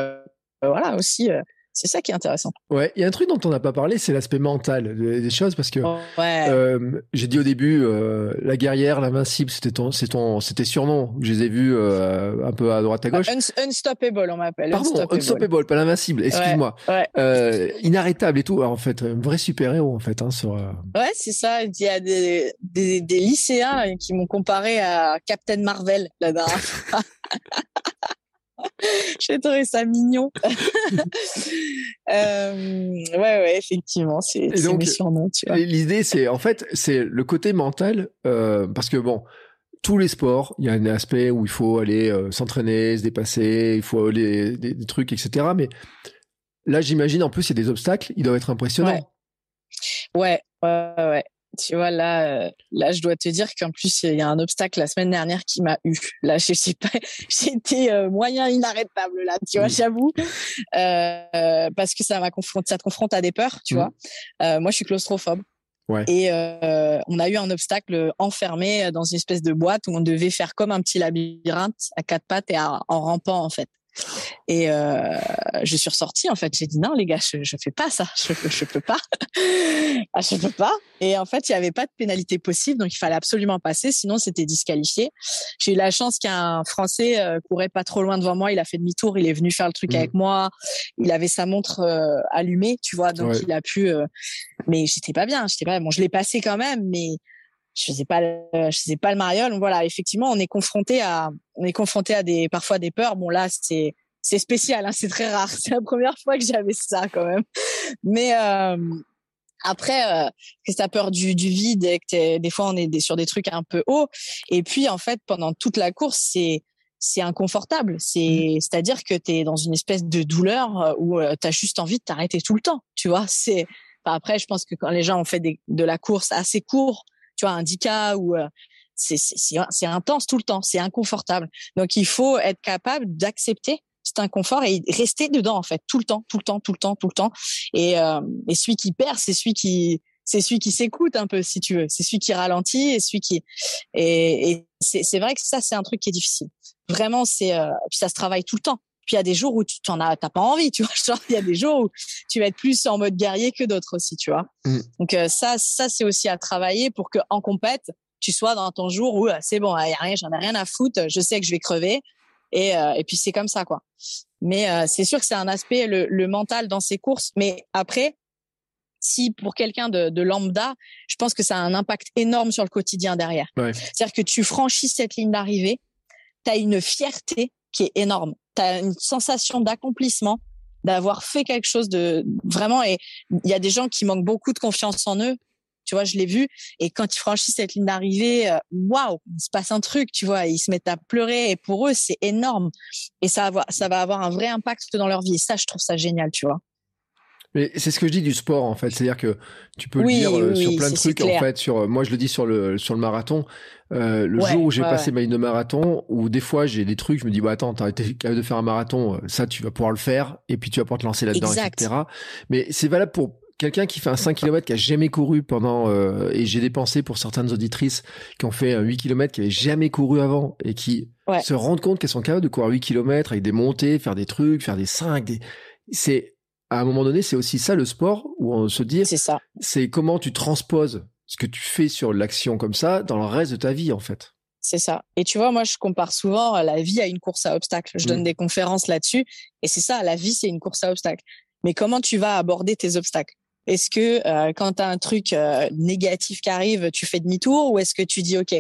voilà, aussi, c'est ça qui est intéressant. Ouais, il y a un truc dont on n'a pas parlé, c'est l'aspect mental des choses, parce que ouais. euh, j'ai dit au début, euh, la guerrière, l'invincible, c'était ton, c'est ton, c'était surnom. Je les ai vus euh, un peu à droite à gauche. unstoppable, on m'appelle. Pardon, unstoppable, unstoppable pas l'invincible. Excuse-moi. Ouais, inarrêtable et tout. Alors, en fait, un vrai super héros en fait. Hein, sur, Ouais, c'est ça. Il y a des, des, des lycéens qui m'ont comparé à Captain Marvel la dernière fois. [laughs] [laughs] J'ai trouvé ça mignon. [laughs] euh, ouais, ouais, effectivement, c'est mes surnoms. L'idée, c'est en fait, c'est le côté mental, euh, parce que bon, tous les sports, il y a un aspect où il faut aller euh, s'entraîner, se dépasser, il faut aller des, des trucs, etc. Mais là, j'imagine en plus, il y a des obstacles, ils doivent être impressionnants. Ouais, ouais, ouais. ouais tu vois là euh, là je dois te dire qu'en plus il y a un obstacle la semaine dernière qui m'a eu. Là je sais pas [laughs] j'étais euh, moyen inarrêtable là tu vois j'avoue. Euh, parce que ça m'a confronté ça te confronte à des peurs tu mmh. vois. Euh, moi je suis claustrophobe. Ouais. et euh, on a eu un obstacle enfermé dans une espèce de boîte où on devait faire comme un petit labyrinthe à quatre pattes et en rampant en fait et euh, je suis ressortie en fait. J'ai dit non les gars, je, je fais pas ça, je, je peux pas, [laughs] ah, je peux pas. Et en fait, il y avait pas de pénalité possible, donc il fallait absolument passer, sinon c'était disqualifié. J'ai eu la chance qu'un Français euh, courait pas trop loin devant moi, il a fait demi-tour, il est venu faire le truc mmh. avec moi, il avait sa montre euh, allumée, tu vois, donc ouais. il a pu. Euh, mais j'étais pas bien, j'étais pas. Bon, je l'ai passé quand même, mais je faisais pas le, je faisais pas le mariole. Voilà, effectivement, on est confronté à, on est confronté à des, parfois des peurs. Bon là, c'est, c'est spécial, hein, c'est très rare. [laughs] C'est la première fois que j'avais ça quand même. Mais euh, après, euh, que t'as peur du, du vide et que des fois on est sur des trucs un peu hauts. Et puis en fait, pendant toute la course, c'est c'est inconfortable. C'est c'est à dire que t'es dans une espèce de douleur euh, où euh, t'as juste envie de t'arrêter tout le temps. Tu vois, c'est Enfin, après, je pense que quand les gens ont fait des, de la course assez court, tu vois, un 10K ou euh, c'est intense tout le temps, c'est inconfortable. Donc il faut être capable d'accepter cet inconfort et rester dedans en fait tout le temps, tout le temps, tout le temps, tout le temps. Et, euh, et celui qui perd, c'est celui qui c'est celui qui s'écoute un peu si tu veux, c'est celui qui ralentit et celui qui et, et c'est vrai que ça c'est un truc qui est difficile. Vraiment c'est euh, puis ça se travaille tout le temps. Puis il y a des jours où tu t'en as, t'as pas envie, tu vois. Il y a des jours où tu vas être plus en mode guerrier que d'autres aussi, tu vois. Mm. Donc euh, ça, ça c'est aussi à travailler pour que en compète, tu sois dans ton jour où c'est bon, y a rien, j'en ai rien à foutre, je sais que je vais crever. Et, euh, et puis c'est comme ça, quoi. Mais euh, c'est sûr que c'est un aspect le, le mental dans ces courses. Mais après, si pour quelqu'un de, de, lambda, je pense que ça a un impact énorme sur le quotidien derrière. Ouais. C'est-à-dire que tu franchis cette ligne d'arrivée, tu as une fierté qui est énorme. Tu as une sensation d'accomplissement, d'avoir fait quelque chose de vraiment. Et il y a des gens qui manquent beaucoup de confiance en eux. Tu vois, je l'ai vu. Et quand ils franchissent cette ligne d'arrivée, waouh, il se passe un truc, tu vois, ils se mettent à pleurer. Et pour eux, c'est énorme. Et ça va, ça va avoir un vrai impact dans leur vie. Et ça, je trouve ça génial, tu vois. Mais c'est ce que je dis du sport en fait, c'est-à-dire que tu peux oui, le dire euh, oui, sur plein de trucs en fait. Sur moi je le dis sur le sur le marathon. Euh, le ouais, jour où j'ai ouais, passé ouais. ma ligne de marathon, où des fois j'ai des trucs, je me dis bah attends, t'as été capable de faire un marathon, euh, ça tu vas pouvoir le faire, et puis tu vas pouvoir te lancer là-dedans, etc. Mais c'est valable pour quelqu'un qui fait un 5 km qui a jamais couru pendant euh, et j'ai des pensées pour certaines auditrices qui ont fait un 8 km qui avaient jamais couru avant et qui ouais. se rendent compte qu'elles sont capables de courir 8 km avec des montées, faire des trucs, faire des 5 des c'est à un moment donné, c'est aussi ça le sport où on se dit c'est ça. C'est comment tu transposes ce que tu fais sur l'action comme ça dans le reste de ta vie en fait. C'est ça. Et tu vois, moi, je compare souvent la vie à une course à obstacles. Je mmh. donne des conférences là-dessus. Et c'est ça, la vie, c'est une course à obstacles. Mais comment tu vas aborder tes obstacles? Est-ce que euh, quand tu as un truc euh, négatif qui arrive, tu fais demi-tour ou est-ce que tu dis, OK,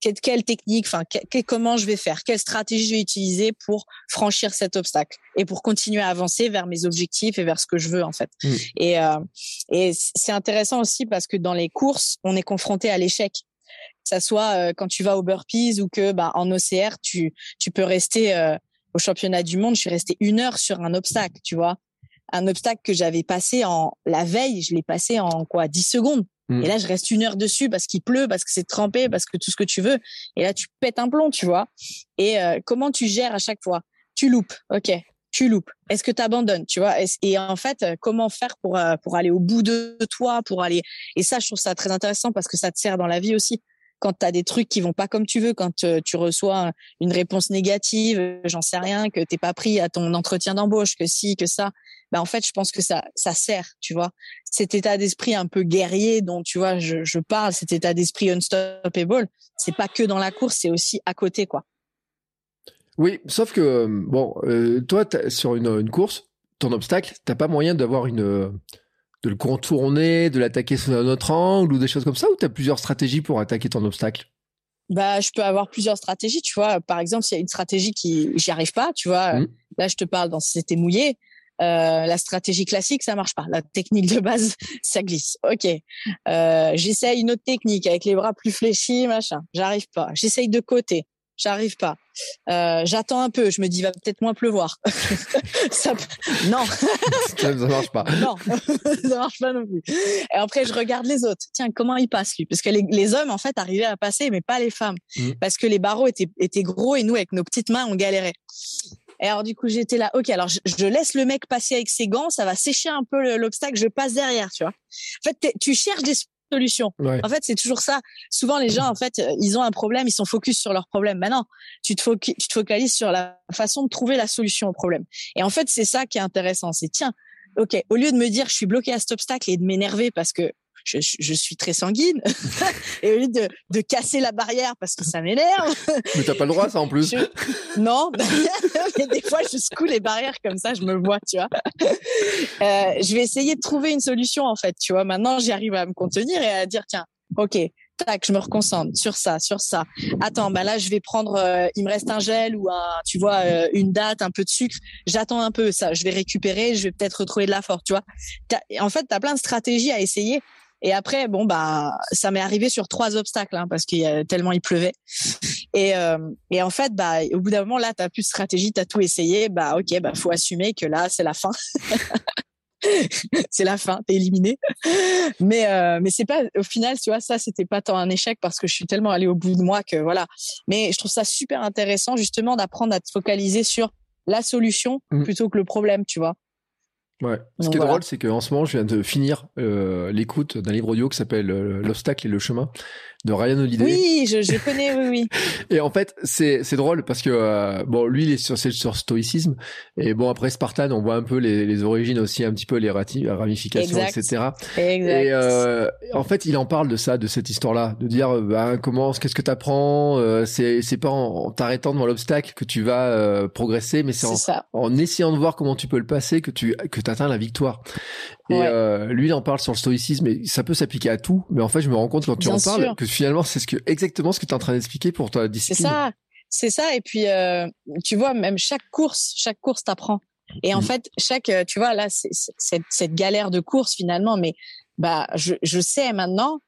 quelle, quelle technique, enfin, que, comment je vais faire, quelle stratégie je vais utiliser pour franchir cet obstacle et pour continuer à avancer vers mes objectifs et vers ce que je veux en fait. Mmh. Et, euh, et c'est intéressant aussi parce que dans les courses, on est confronté à l'échec. Que ça soit euh, quand tu vas au burpees ou que bah, en OCR, tu, tu peux rester euh, au championnat du monde. Je suis restée une heure sur un obstacle, tu vois. Un obstacle que j'avais passé en la veille, je l'ai passé en quoi 10 secondes. Mmh. Et là, je reste une heure dessus parce qu'il pleut, parce que c'est trempé, parce que tout ce que tu veux. Et là, tu pètes un plomb, tu vois. Et euh, comment tu gères à chaque fois? Tu loupes, ok. Tu loupes. Est-ce que tu abandonnes, tu vois? Et en fait, comment faire pour euh, pour aller au bout de toi, pour aller? Et ça, je trouve ça très intéressant parce que ça te sert dans la vie aussi. Quand tu as des trucs qui vont pas comme tu veux, quand euh, tu reçois une réponse négative, j'en sais rien, que t'es pas pris à ton entretien d'embauche, que si, que ça, bah en fait, je pense que ça ça sert, tu vois. Cet état d'esprit un peu guerrier dont tu vois je, je parle, cet état d'esprit unstoppable, c'est pas que dans la course, c'est aussi à côté, quoi. Oui, sauf que bon, euh, toi sur une, une course, ton obstacle, t'as pas moyen d'avoir une de le contourner, de l'attaquer sous un autre angle ou des choses comme ça, ou tu as plusieurs stratégies pour attaquer ton obstacle? Bah, je peux avoir plusieurs stratégies, tu vois. Par exemple, s'il y a une stratégie qui j'y arrive pas, tu vois. Mmh. Là, je te parle dans c'était mouillé. Euh, la stratégie classique, ça marche pas. La technique de base, [laughs] ça glisse. Ok. Euh, J'essaye une autre technique avec les bras plus fléchis, machin. J'arrive pas. J'essaye de côté j'arrive pas. Euh, j'attends un peu, je me dis va peut-être moins pleuvoir. [laughs] ça, non, [laughs] ça, marche pas. Non, ça marche pas non plus. Et après je regarde les autres. Tiens, comment ils passent lui? Parce que les, hommes en fait arrivaient à passer, mais pas les femmes, mmh. parce que les barreaux étaient étaient gros et nous avec nos petites mains on galérait. Et alors du coup j'étais là, ok, alors je, laisse le mec passer avec ses gants, ça va sécher un peu l'obstacle, je passe derrière, tu vois. En fait, tu cherches des solution. En fait, c'est toujours ça. Souvent, les gens, en fait, euh, ils ont un problème, ils sont focus sur leur problème. Maintenant, tu te, tu te focalises sur la façon de trouver la solution au problème. Et en fait, c'est ça qui est intéressant. C'est tiens, ok, au lieu de me dire je suis bloqué à cet obstacle et de m'énerver parce que je, je, suis très sanguine [laughs] et au lieu de, de casser la barrière parce que ça m'énerve. Mais t'as pas le droit ça en plus. Non, [laughs] mais des fois je secoue les barrières comme ça, je me vois, tu vois. Euh, je vais essayer de trouver une solution en fait, tu vois. Maintenant j'arrive à me contenir et à dire tiens, ok, tac, je me reconcentre sur ça, sur ça. Attends, bah là, je vais prendre, euh, il me reste un gel ou un, tu vois, euh, une date, un peu de sucre. J'attends un peu ça, je vais récupérer, je vais peut-être retrouver de la force, tu vois. En fait, tu as plein de stratégies à essayer et après, bon bah, ça m'est arrivé sur trois obstacles hein, parce qu'il y a tellement il pleuvait. Et, euh, et en fait, bah, au bout d'un moment, là, t'as plus de stratégie, t'as tout essayé. Bah, ok, bah, faut assumer que là, c'est la fin. [laughs] c'est la fin, t'es éliminé. Mais euh, mais c'est pas au final, tu vois, ça c'était pas tant un échec parce que je suis tellement allée au bout de moi que voilà. Mais je trouve ça super intéressant justement d'apprendre à te focaliser sur la solution mmh. plutôt que le problème, tu vois. Ouais. Ce qui est drôle, c'est qu'en ce moment, je viens de finir euh, l'écoute d'un livre audio qui s'appelle euh, L'obstacle et le chemin de Ryan Holiday. Oui, je, je connais, oui, oui. [laughs] et en fait, c'est c'est drôle parce que euh, bon, lui, il est sur sur stoïcisme et bon après Spartan, on voit un peu les, les origines aussi, un petit peu les ramifications, etc. Exact. Et euh, en fait, il en parle de ça, de cette histoire-là, de dire bah, comment, qu'est-ce que t'apprends. Euh, c'est c'est pas en, t'arrêtant devant l'obstacle que tu vas euh, progresser, mais c'est en, en, essayant de voir comment tu peux le passer que tu que t'atteins la victoire. Et euh, lui, il en parle sur le stoïcisme, et ça peut s'appliquer à tout. Mais en fait, je me rends compte quand tu en parles que finalement, c'est ce que exactement ce que tu es en train d'expliquer pour ta discipline. C'est ça, c'est ça. Et puis, euh, tu vois, même chaque course, chaque course t'apprend. Et en mm. fait, chaque, tu vois, là, c'est cette, cette galère de course finalement, mais bah, je, je sais maintenant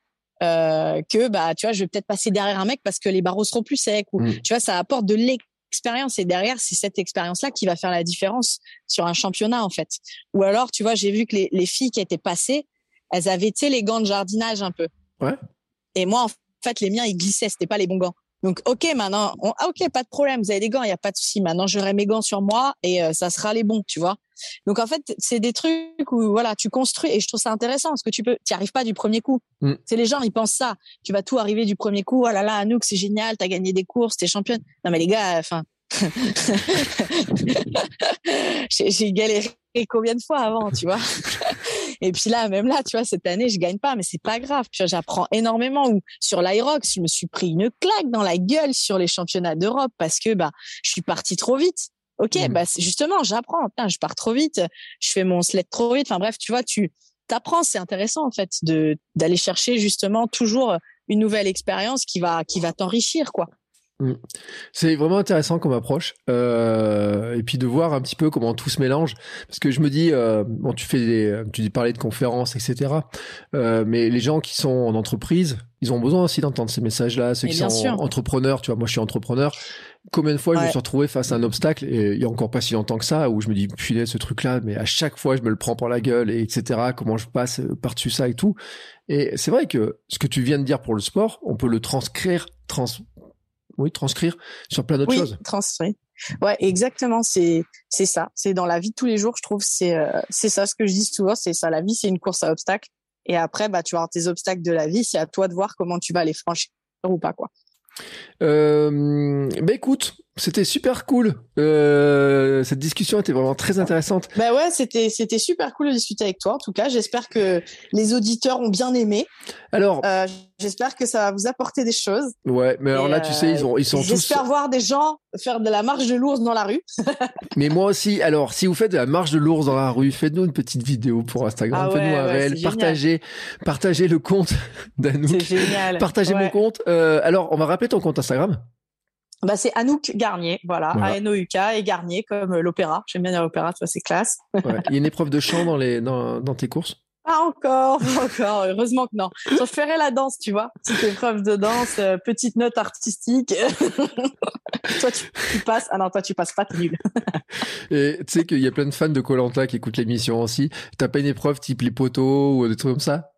euh, que bah, tu vois, je vais peut-être passer derrière un mec parce que les barreaux seront plus secs. Ou mm. tu vois, ça apporte de expérience. Et derrière c'est cette expérience là qui va faire la différence sur un championnat en fait. Ou alors tu vois j'ai vu que les, les, filles qui étaient passées elles avaient tu les gants de jardinage un peu. Ouais. Et moi en fait les miens ils glissaient. C'était pas les bons gants donc ok maintenant ah, ok pas de problème vous avez des gants il y a pas de souci. Maintenant j'aurai mes gants sur moi et euh, ça sera les bons tu vois. Donc en fait c'est des trucs où voilà tu construis et je trouve ça intéressant parce que tu peux tu arrives pas du premier coup. Mm. c'est les gens ils pensent ça. Tu vas tout arriver du premier coup. Oh là là Anouk c'est génial t'as gagné des courses t'es championne. Non mais les gars enfin [laughs] j'ai galéré combien de fois avant, tu vois? [laughs] Et puis là, même là, tu vois, cette année, je gagne pas, mais c'est pas grave. Tu vois, j'apprends énormément. Ou sur l'Irox, je me suis pris une claque dans la gueule sur les championnats d'Europe parce que bah, je suis partie trop vite. Ok, mmh. bah justement, j'apprends. Je pars trop vite. Je fais mon sled trop vite. Enfin bref, tu vois, tu t'apprends. C'est intéressant en fait de d'aller chercher justement toujours une nouvelle expérience qui va qui va t'enrichir, quoi. Mm. C'est vraiment intéressant comme approche euh, et puis de voir un petit peu comment tout se mélange. Parce que je me dis euh, bon tu fais des, tu dis parler de conférences etc euh, mais les gens qui sont en entreprise ils ont besoin aussi d'entendre ces messages là ceux qui sont entrepreneurs tu vois moi je suis entrepreneur. Combien de fois je me suis retrouvé face à un obstacle et il y a encore pas si longtemps que ça où je me dis punaise ce truc là mais à chaque fois je me le prends pour la gueule et etc comment je passe par dessus ça et tout. Et c'est vrai que ce que tu viens de dire pour le sport on peut le transcrire trans oui, transcrire sur plein d'autres oui, choses. transcrire. Ouais, exactement. C'est c'est ça. C'est dans la vie de tous les jours, je trouve. C'est euh, c'est ça ce que je dis souvent. C'est ça. La vie, c'est une course à obstacles. Et après, bah, tu vas avoir tes obstacles de la vie. C'est à toi de voir comment tu vas les franchir ou pas, quoi. Euh, bah écoute, c'était super cool. Euh, cette discussion était vraiment très intéressante. Bah ouais, c'était c'était super cool de discuter avec toi. En tout cas, j'espère que les auditeurs ont bien aimé. Alors, euh, j'espère que ça va vous apporter des choses. Ouais, mais alors là, tu sais, ils ont ils sont tous. J'espère voir des gens faire de la marche de l'ours dans la rue. [laughs] mais moi aussi. Alors, si vous faites de la marche de l'ours dans la rue, faites-nous une petite vidéo pour Instagram, ah faites-nous un réel, partagez partagez le compte [laughs] d'Anouk. C'est génial. Partagez mon compte. Euh, alors, on va rappeler ton compte Instagram. Bah, c'est Anouk Garnier, voilà, A-N-O-U-K et Garnier comme euh, l'opéra. J'aime bien l'opéra, tu vois, c'est classe. Il y a une épreuve de chant dans, les, dans, dans tes courses? Pas encore, pas encore. Heureusement que non. Je ferais la danse, tu vois. Petite épreuve de danse, euh, petite note artistique. [laughs] toi, tu, passes. Ah non, toi, tu passes pas, t'es nul. [laughs] et tu sais qu'il y a plein de fans de Colanta qui écoutent l'émission aussi. T'as pas une épreuve type les poteaux ou des trucs comme ça?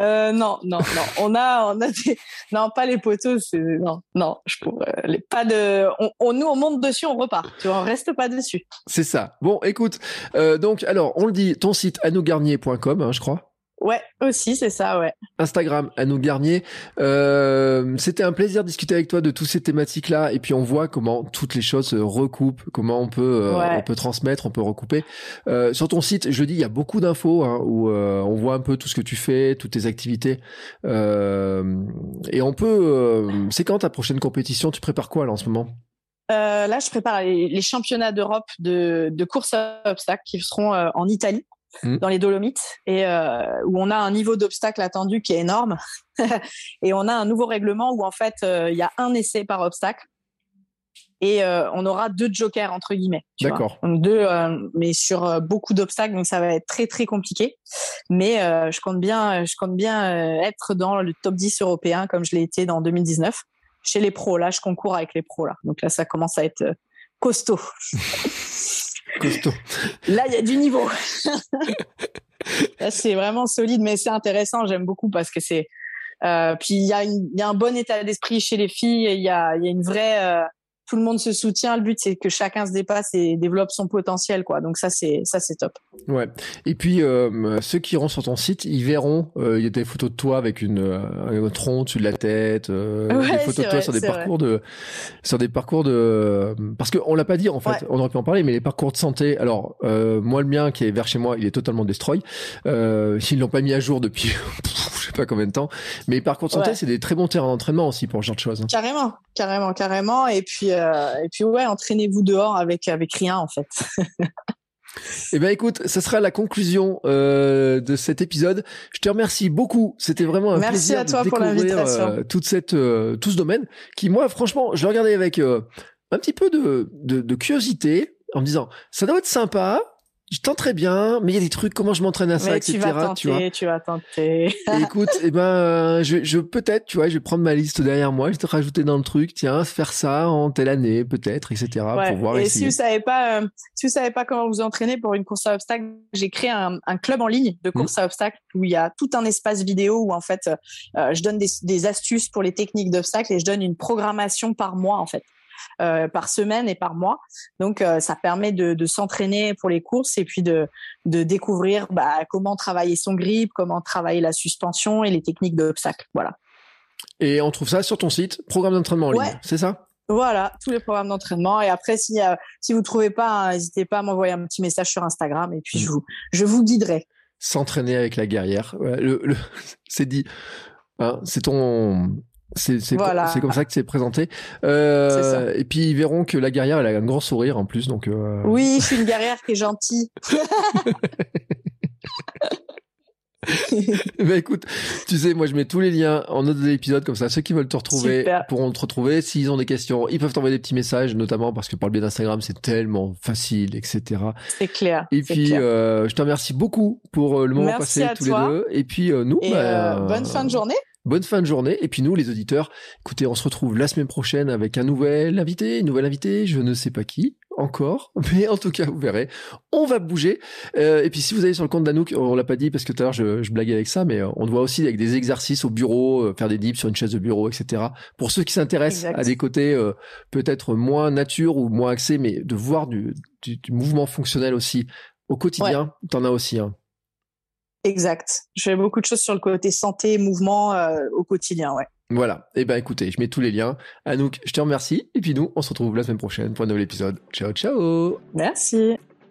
Euh, non, non, non. On a, on a des... non, pas les poteaux. Non, non. Je pourrais pas de. On, nous on monte dessus, on repart. Tu vois, on reste pas dessus. C'est ça. Bon, écoute. Euh, donc, alors, on le dit. Ton site anougarnier.com, hein, je crois. Ouais, aussi, c'est ça, ouais. Instagram, à nous Garnier. Euh, C'était un plaisir de discuter avec toi de toutes ces thématiques-là, et puis on voit comment toutes les choses se recoupent, comment on peut, euh, on peut transmettre, on peut recouper. Euh, sur ton site, je dis, il y a beaucoup d'infos hein, où euh, on voit un peu tout ce que tu fais, toutes tes activités, euh, et on peut. C'est quand ta prochaine compétition? Tu prépares quoi là en ce moment? Là, je prépare les, les championnats d'Europe de, de course à obstacles qui seront en Italie. Mmh. dans les Dolomites et euh, où on a un niveau d'obstacle attendu qui est énorme [laughs] et on a un nouveau règlement où en fait euh, il y a un essai par obstacle et euh, on aura deux jokers entre guillemets. D'accord. Deux, mais sur beaucoup d'obstacles, donc ça va être très très compliqué. Mais je compte bien, je compte bien être dans le top 10 européen comme je l'ai été dans 2019 chez les pros. Là, je concours avec les pros là. Donc là, ça commence à être costaud. [laughs] Là, il y a du niveau. [laughs] c'est vraiment solide, mais c'est intéressant. J'aime beaucoup parce que c'est. Euh, puis il y, a y a un bon état d'esprit chez les filles. Il y a, y a une vraie. Tout le monde se soutient. Le but, c'est que chacun se dépasse et développe son potentiel, quoi. Donc ça, c'est ça, c'est top. Ouais. Et puis euh, ceux qui iront sur ton site, ils verront. Euh, il y a des photos de toi avec une euh, un tronc dessus de la tête, euh, des photos de toi sur des parcours de sur des parcours de parce que on l'a pas dit en fait. On aurait pu en parler, mais les parcours de santé. Alors moi, le mien qui est vers chez moi, il est totalement destroy. Euh, S'ils l'ont pas mis à jour depuis [laughs] je sais pas combien de temps. Mais les parcours de santé, c'est des très bons terrains d'entraînement aussi pour ce genre de choses. Hein. Carrément, carrément, carrément. Et puis euh, et puis ouais, entraînez-vous dehors avec avec rien en fait. [laughs] Eh bien, écoute, ça sera la conclusion euh, de cet épisode. Je te remercie beaucoup. C'était vraiment un Merci plaisir à toi de découvrir euh, toute cette, euh, tout ce domaine qui, moi, franchement, je le regardais avec un petit peu de, de, de curiosité en me disant, ça doit être sympa je très bien, mais il y a des trucs, comment je m'entraîne à ça, etc. Tu vas tenter, tu, vois. tu vas tenter. écoute, eh ben, je, je peut-être, tu vois, je vais prendre ma liste derrière moi, je vais te rajouter dans le truc, tiens, faire ça en telle année, peut-être, etc. Ouais. pour voir. Et si vous savez pas, euh, si vous savez pas comment vous entraîner pour une course à obstacles, j'ai créé un, un, club en ligne de course mmh. à obstacles où il y a tout un espace vidéo où en fait, euh, je donne des, des astuces pour les techniques d'obstacles et je donne une programmation par mois en fait. Euh, par semaine et par mois. Donc, euh, ça permet de, de s'entraîner pour les courses et puis de, de découvrir bah, comment travailler son grip, comment travailler la suspension et les techniques d'obstacle. Voilà. Et on trouve ça sur ton site, programme d'entraînement en ligne, c'est ça? Voilà, tous les programmes d'entraînement. Et après, si, euh, si vous trouvez pas, n'hésitez pas à m'envoyer un petit message sur Instagram et puis je, vous, je vous guiderai. S'entraîner avec la guerrière. le, le [laughs] c'est dit. Hein, c'est ton c'est c'est comme ça que c'est présenté. Euh, et puis ils verront que la guerrière elle a un grand sourire en plus donc. Euh... Oui, c'est une guerrière qui est gentille. [laughs] bah écoute, tu sais, moi je mets tous les liens en note de l'épisode comme ça. Ceux qui veulent te retrouver pourront te retrouver. S'ils ont des questions, ils peuvent t'envoyer des petits messages, notamment parce que par le biais d'Instagram c'est tellement facile, etc. C'est clair. Et puis euh, je te remercie beaucoup pour euh, le moment passé tous les deux. Et puis euh, nous, bah, bonne fin de journée. Bonne fin de journée. Et puis nous, les auditeurs, écoutez, on se retrouve la semaine prochaine avec un nouvel invité, une nouvelle invitée, je ne sais pas qui encore, [laughs] mais en tout cas, vous verrez, on va bouger. Euh, et puis si vous allez sur le compte d'Anouk, on l'a pas dit parce que tout à l'heure je, je, blaguais avec ça, mais euh, on voit aussi avec des exercices au bureau, euh, faire des dips sur une chaise de bureau, etc. Pour ceux qui s'intéressent à des côtés euh, peut-être moins nature ou moins axés, mais de voir du, du, du mouvement fonctionnel aussi au quotidien, t'en as aussi un. Hein. Exact. Je fais beaucoup de choses sur le côté santé, mouvement euh, au quotidien, ouais. Voilà. Et eh ben écoutez, je mets tous les liens. Anouk, je te remercie. Et puis nous, on se retrouve la semaine prochaine pour un nouvel épisode. Ciao, ciao. Merci.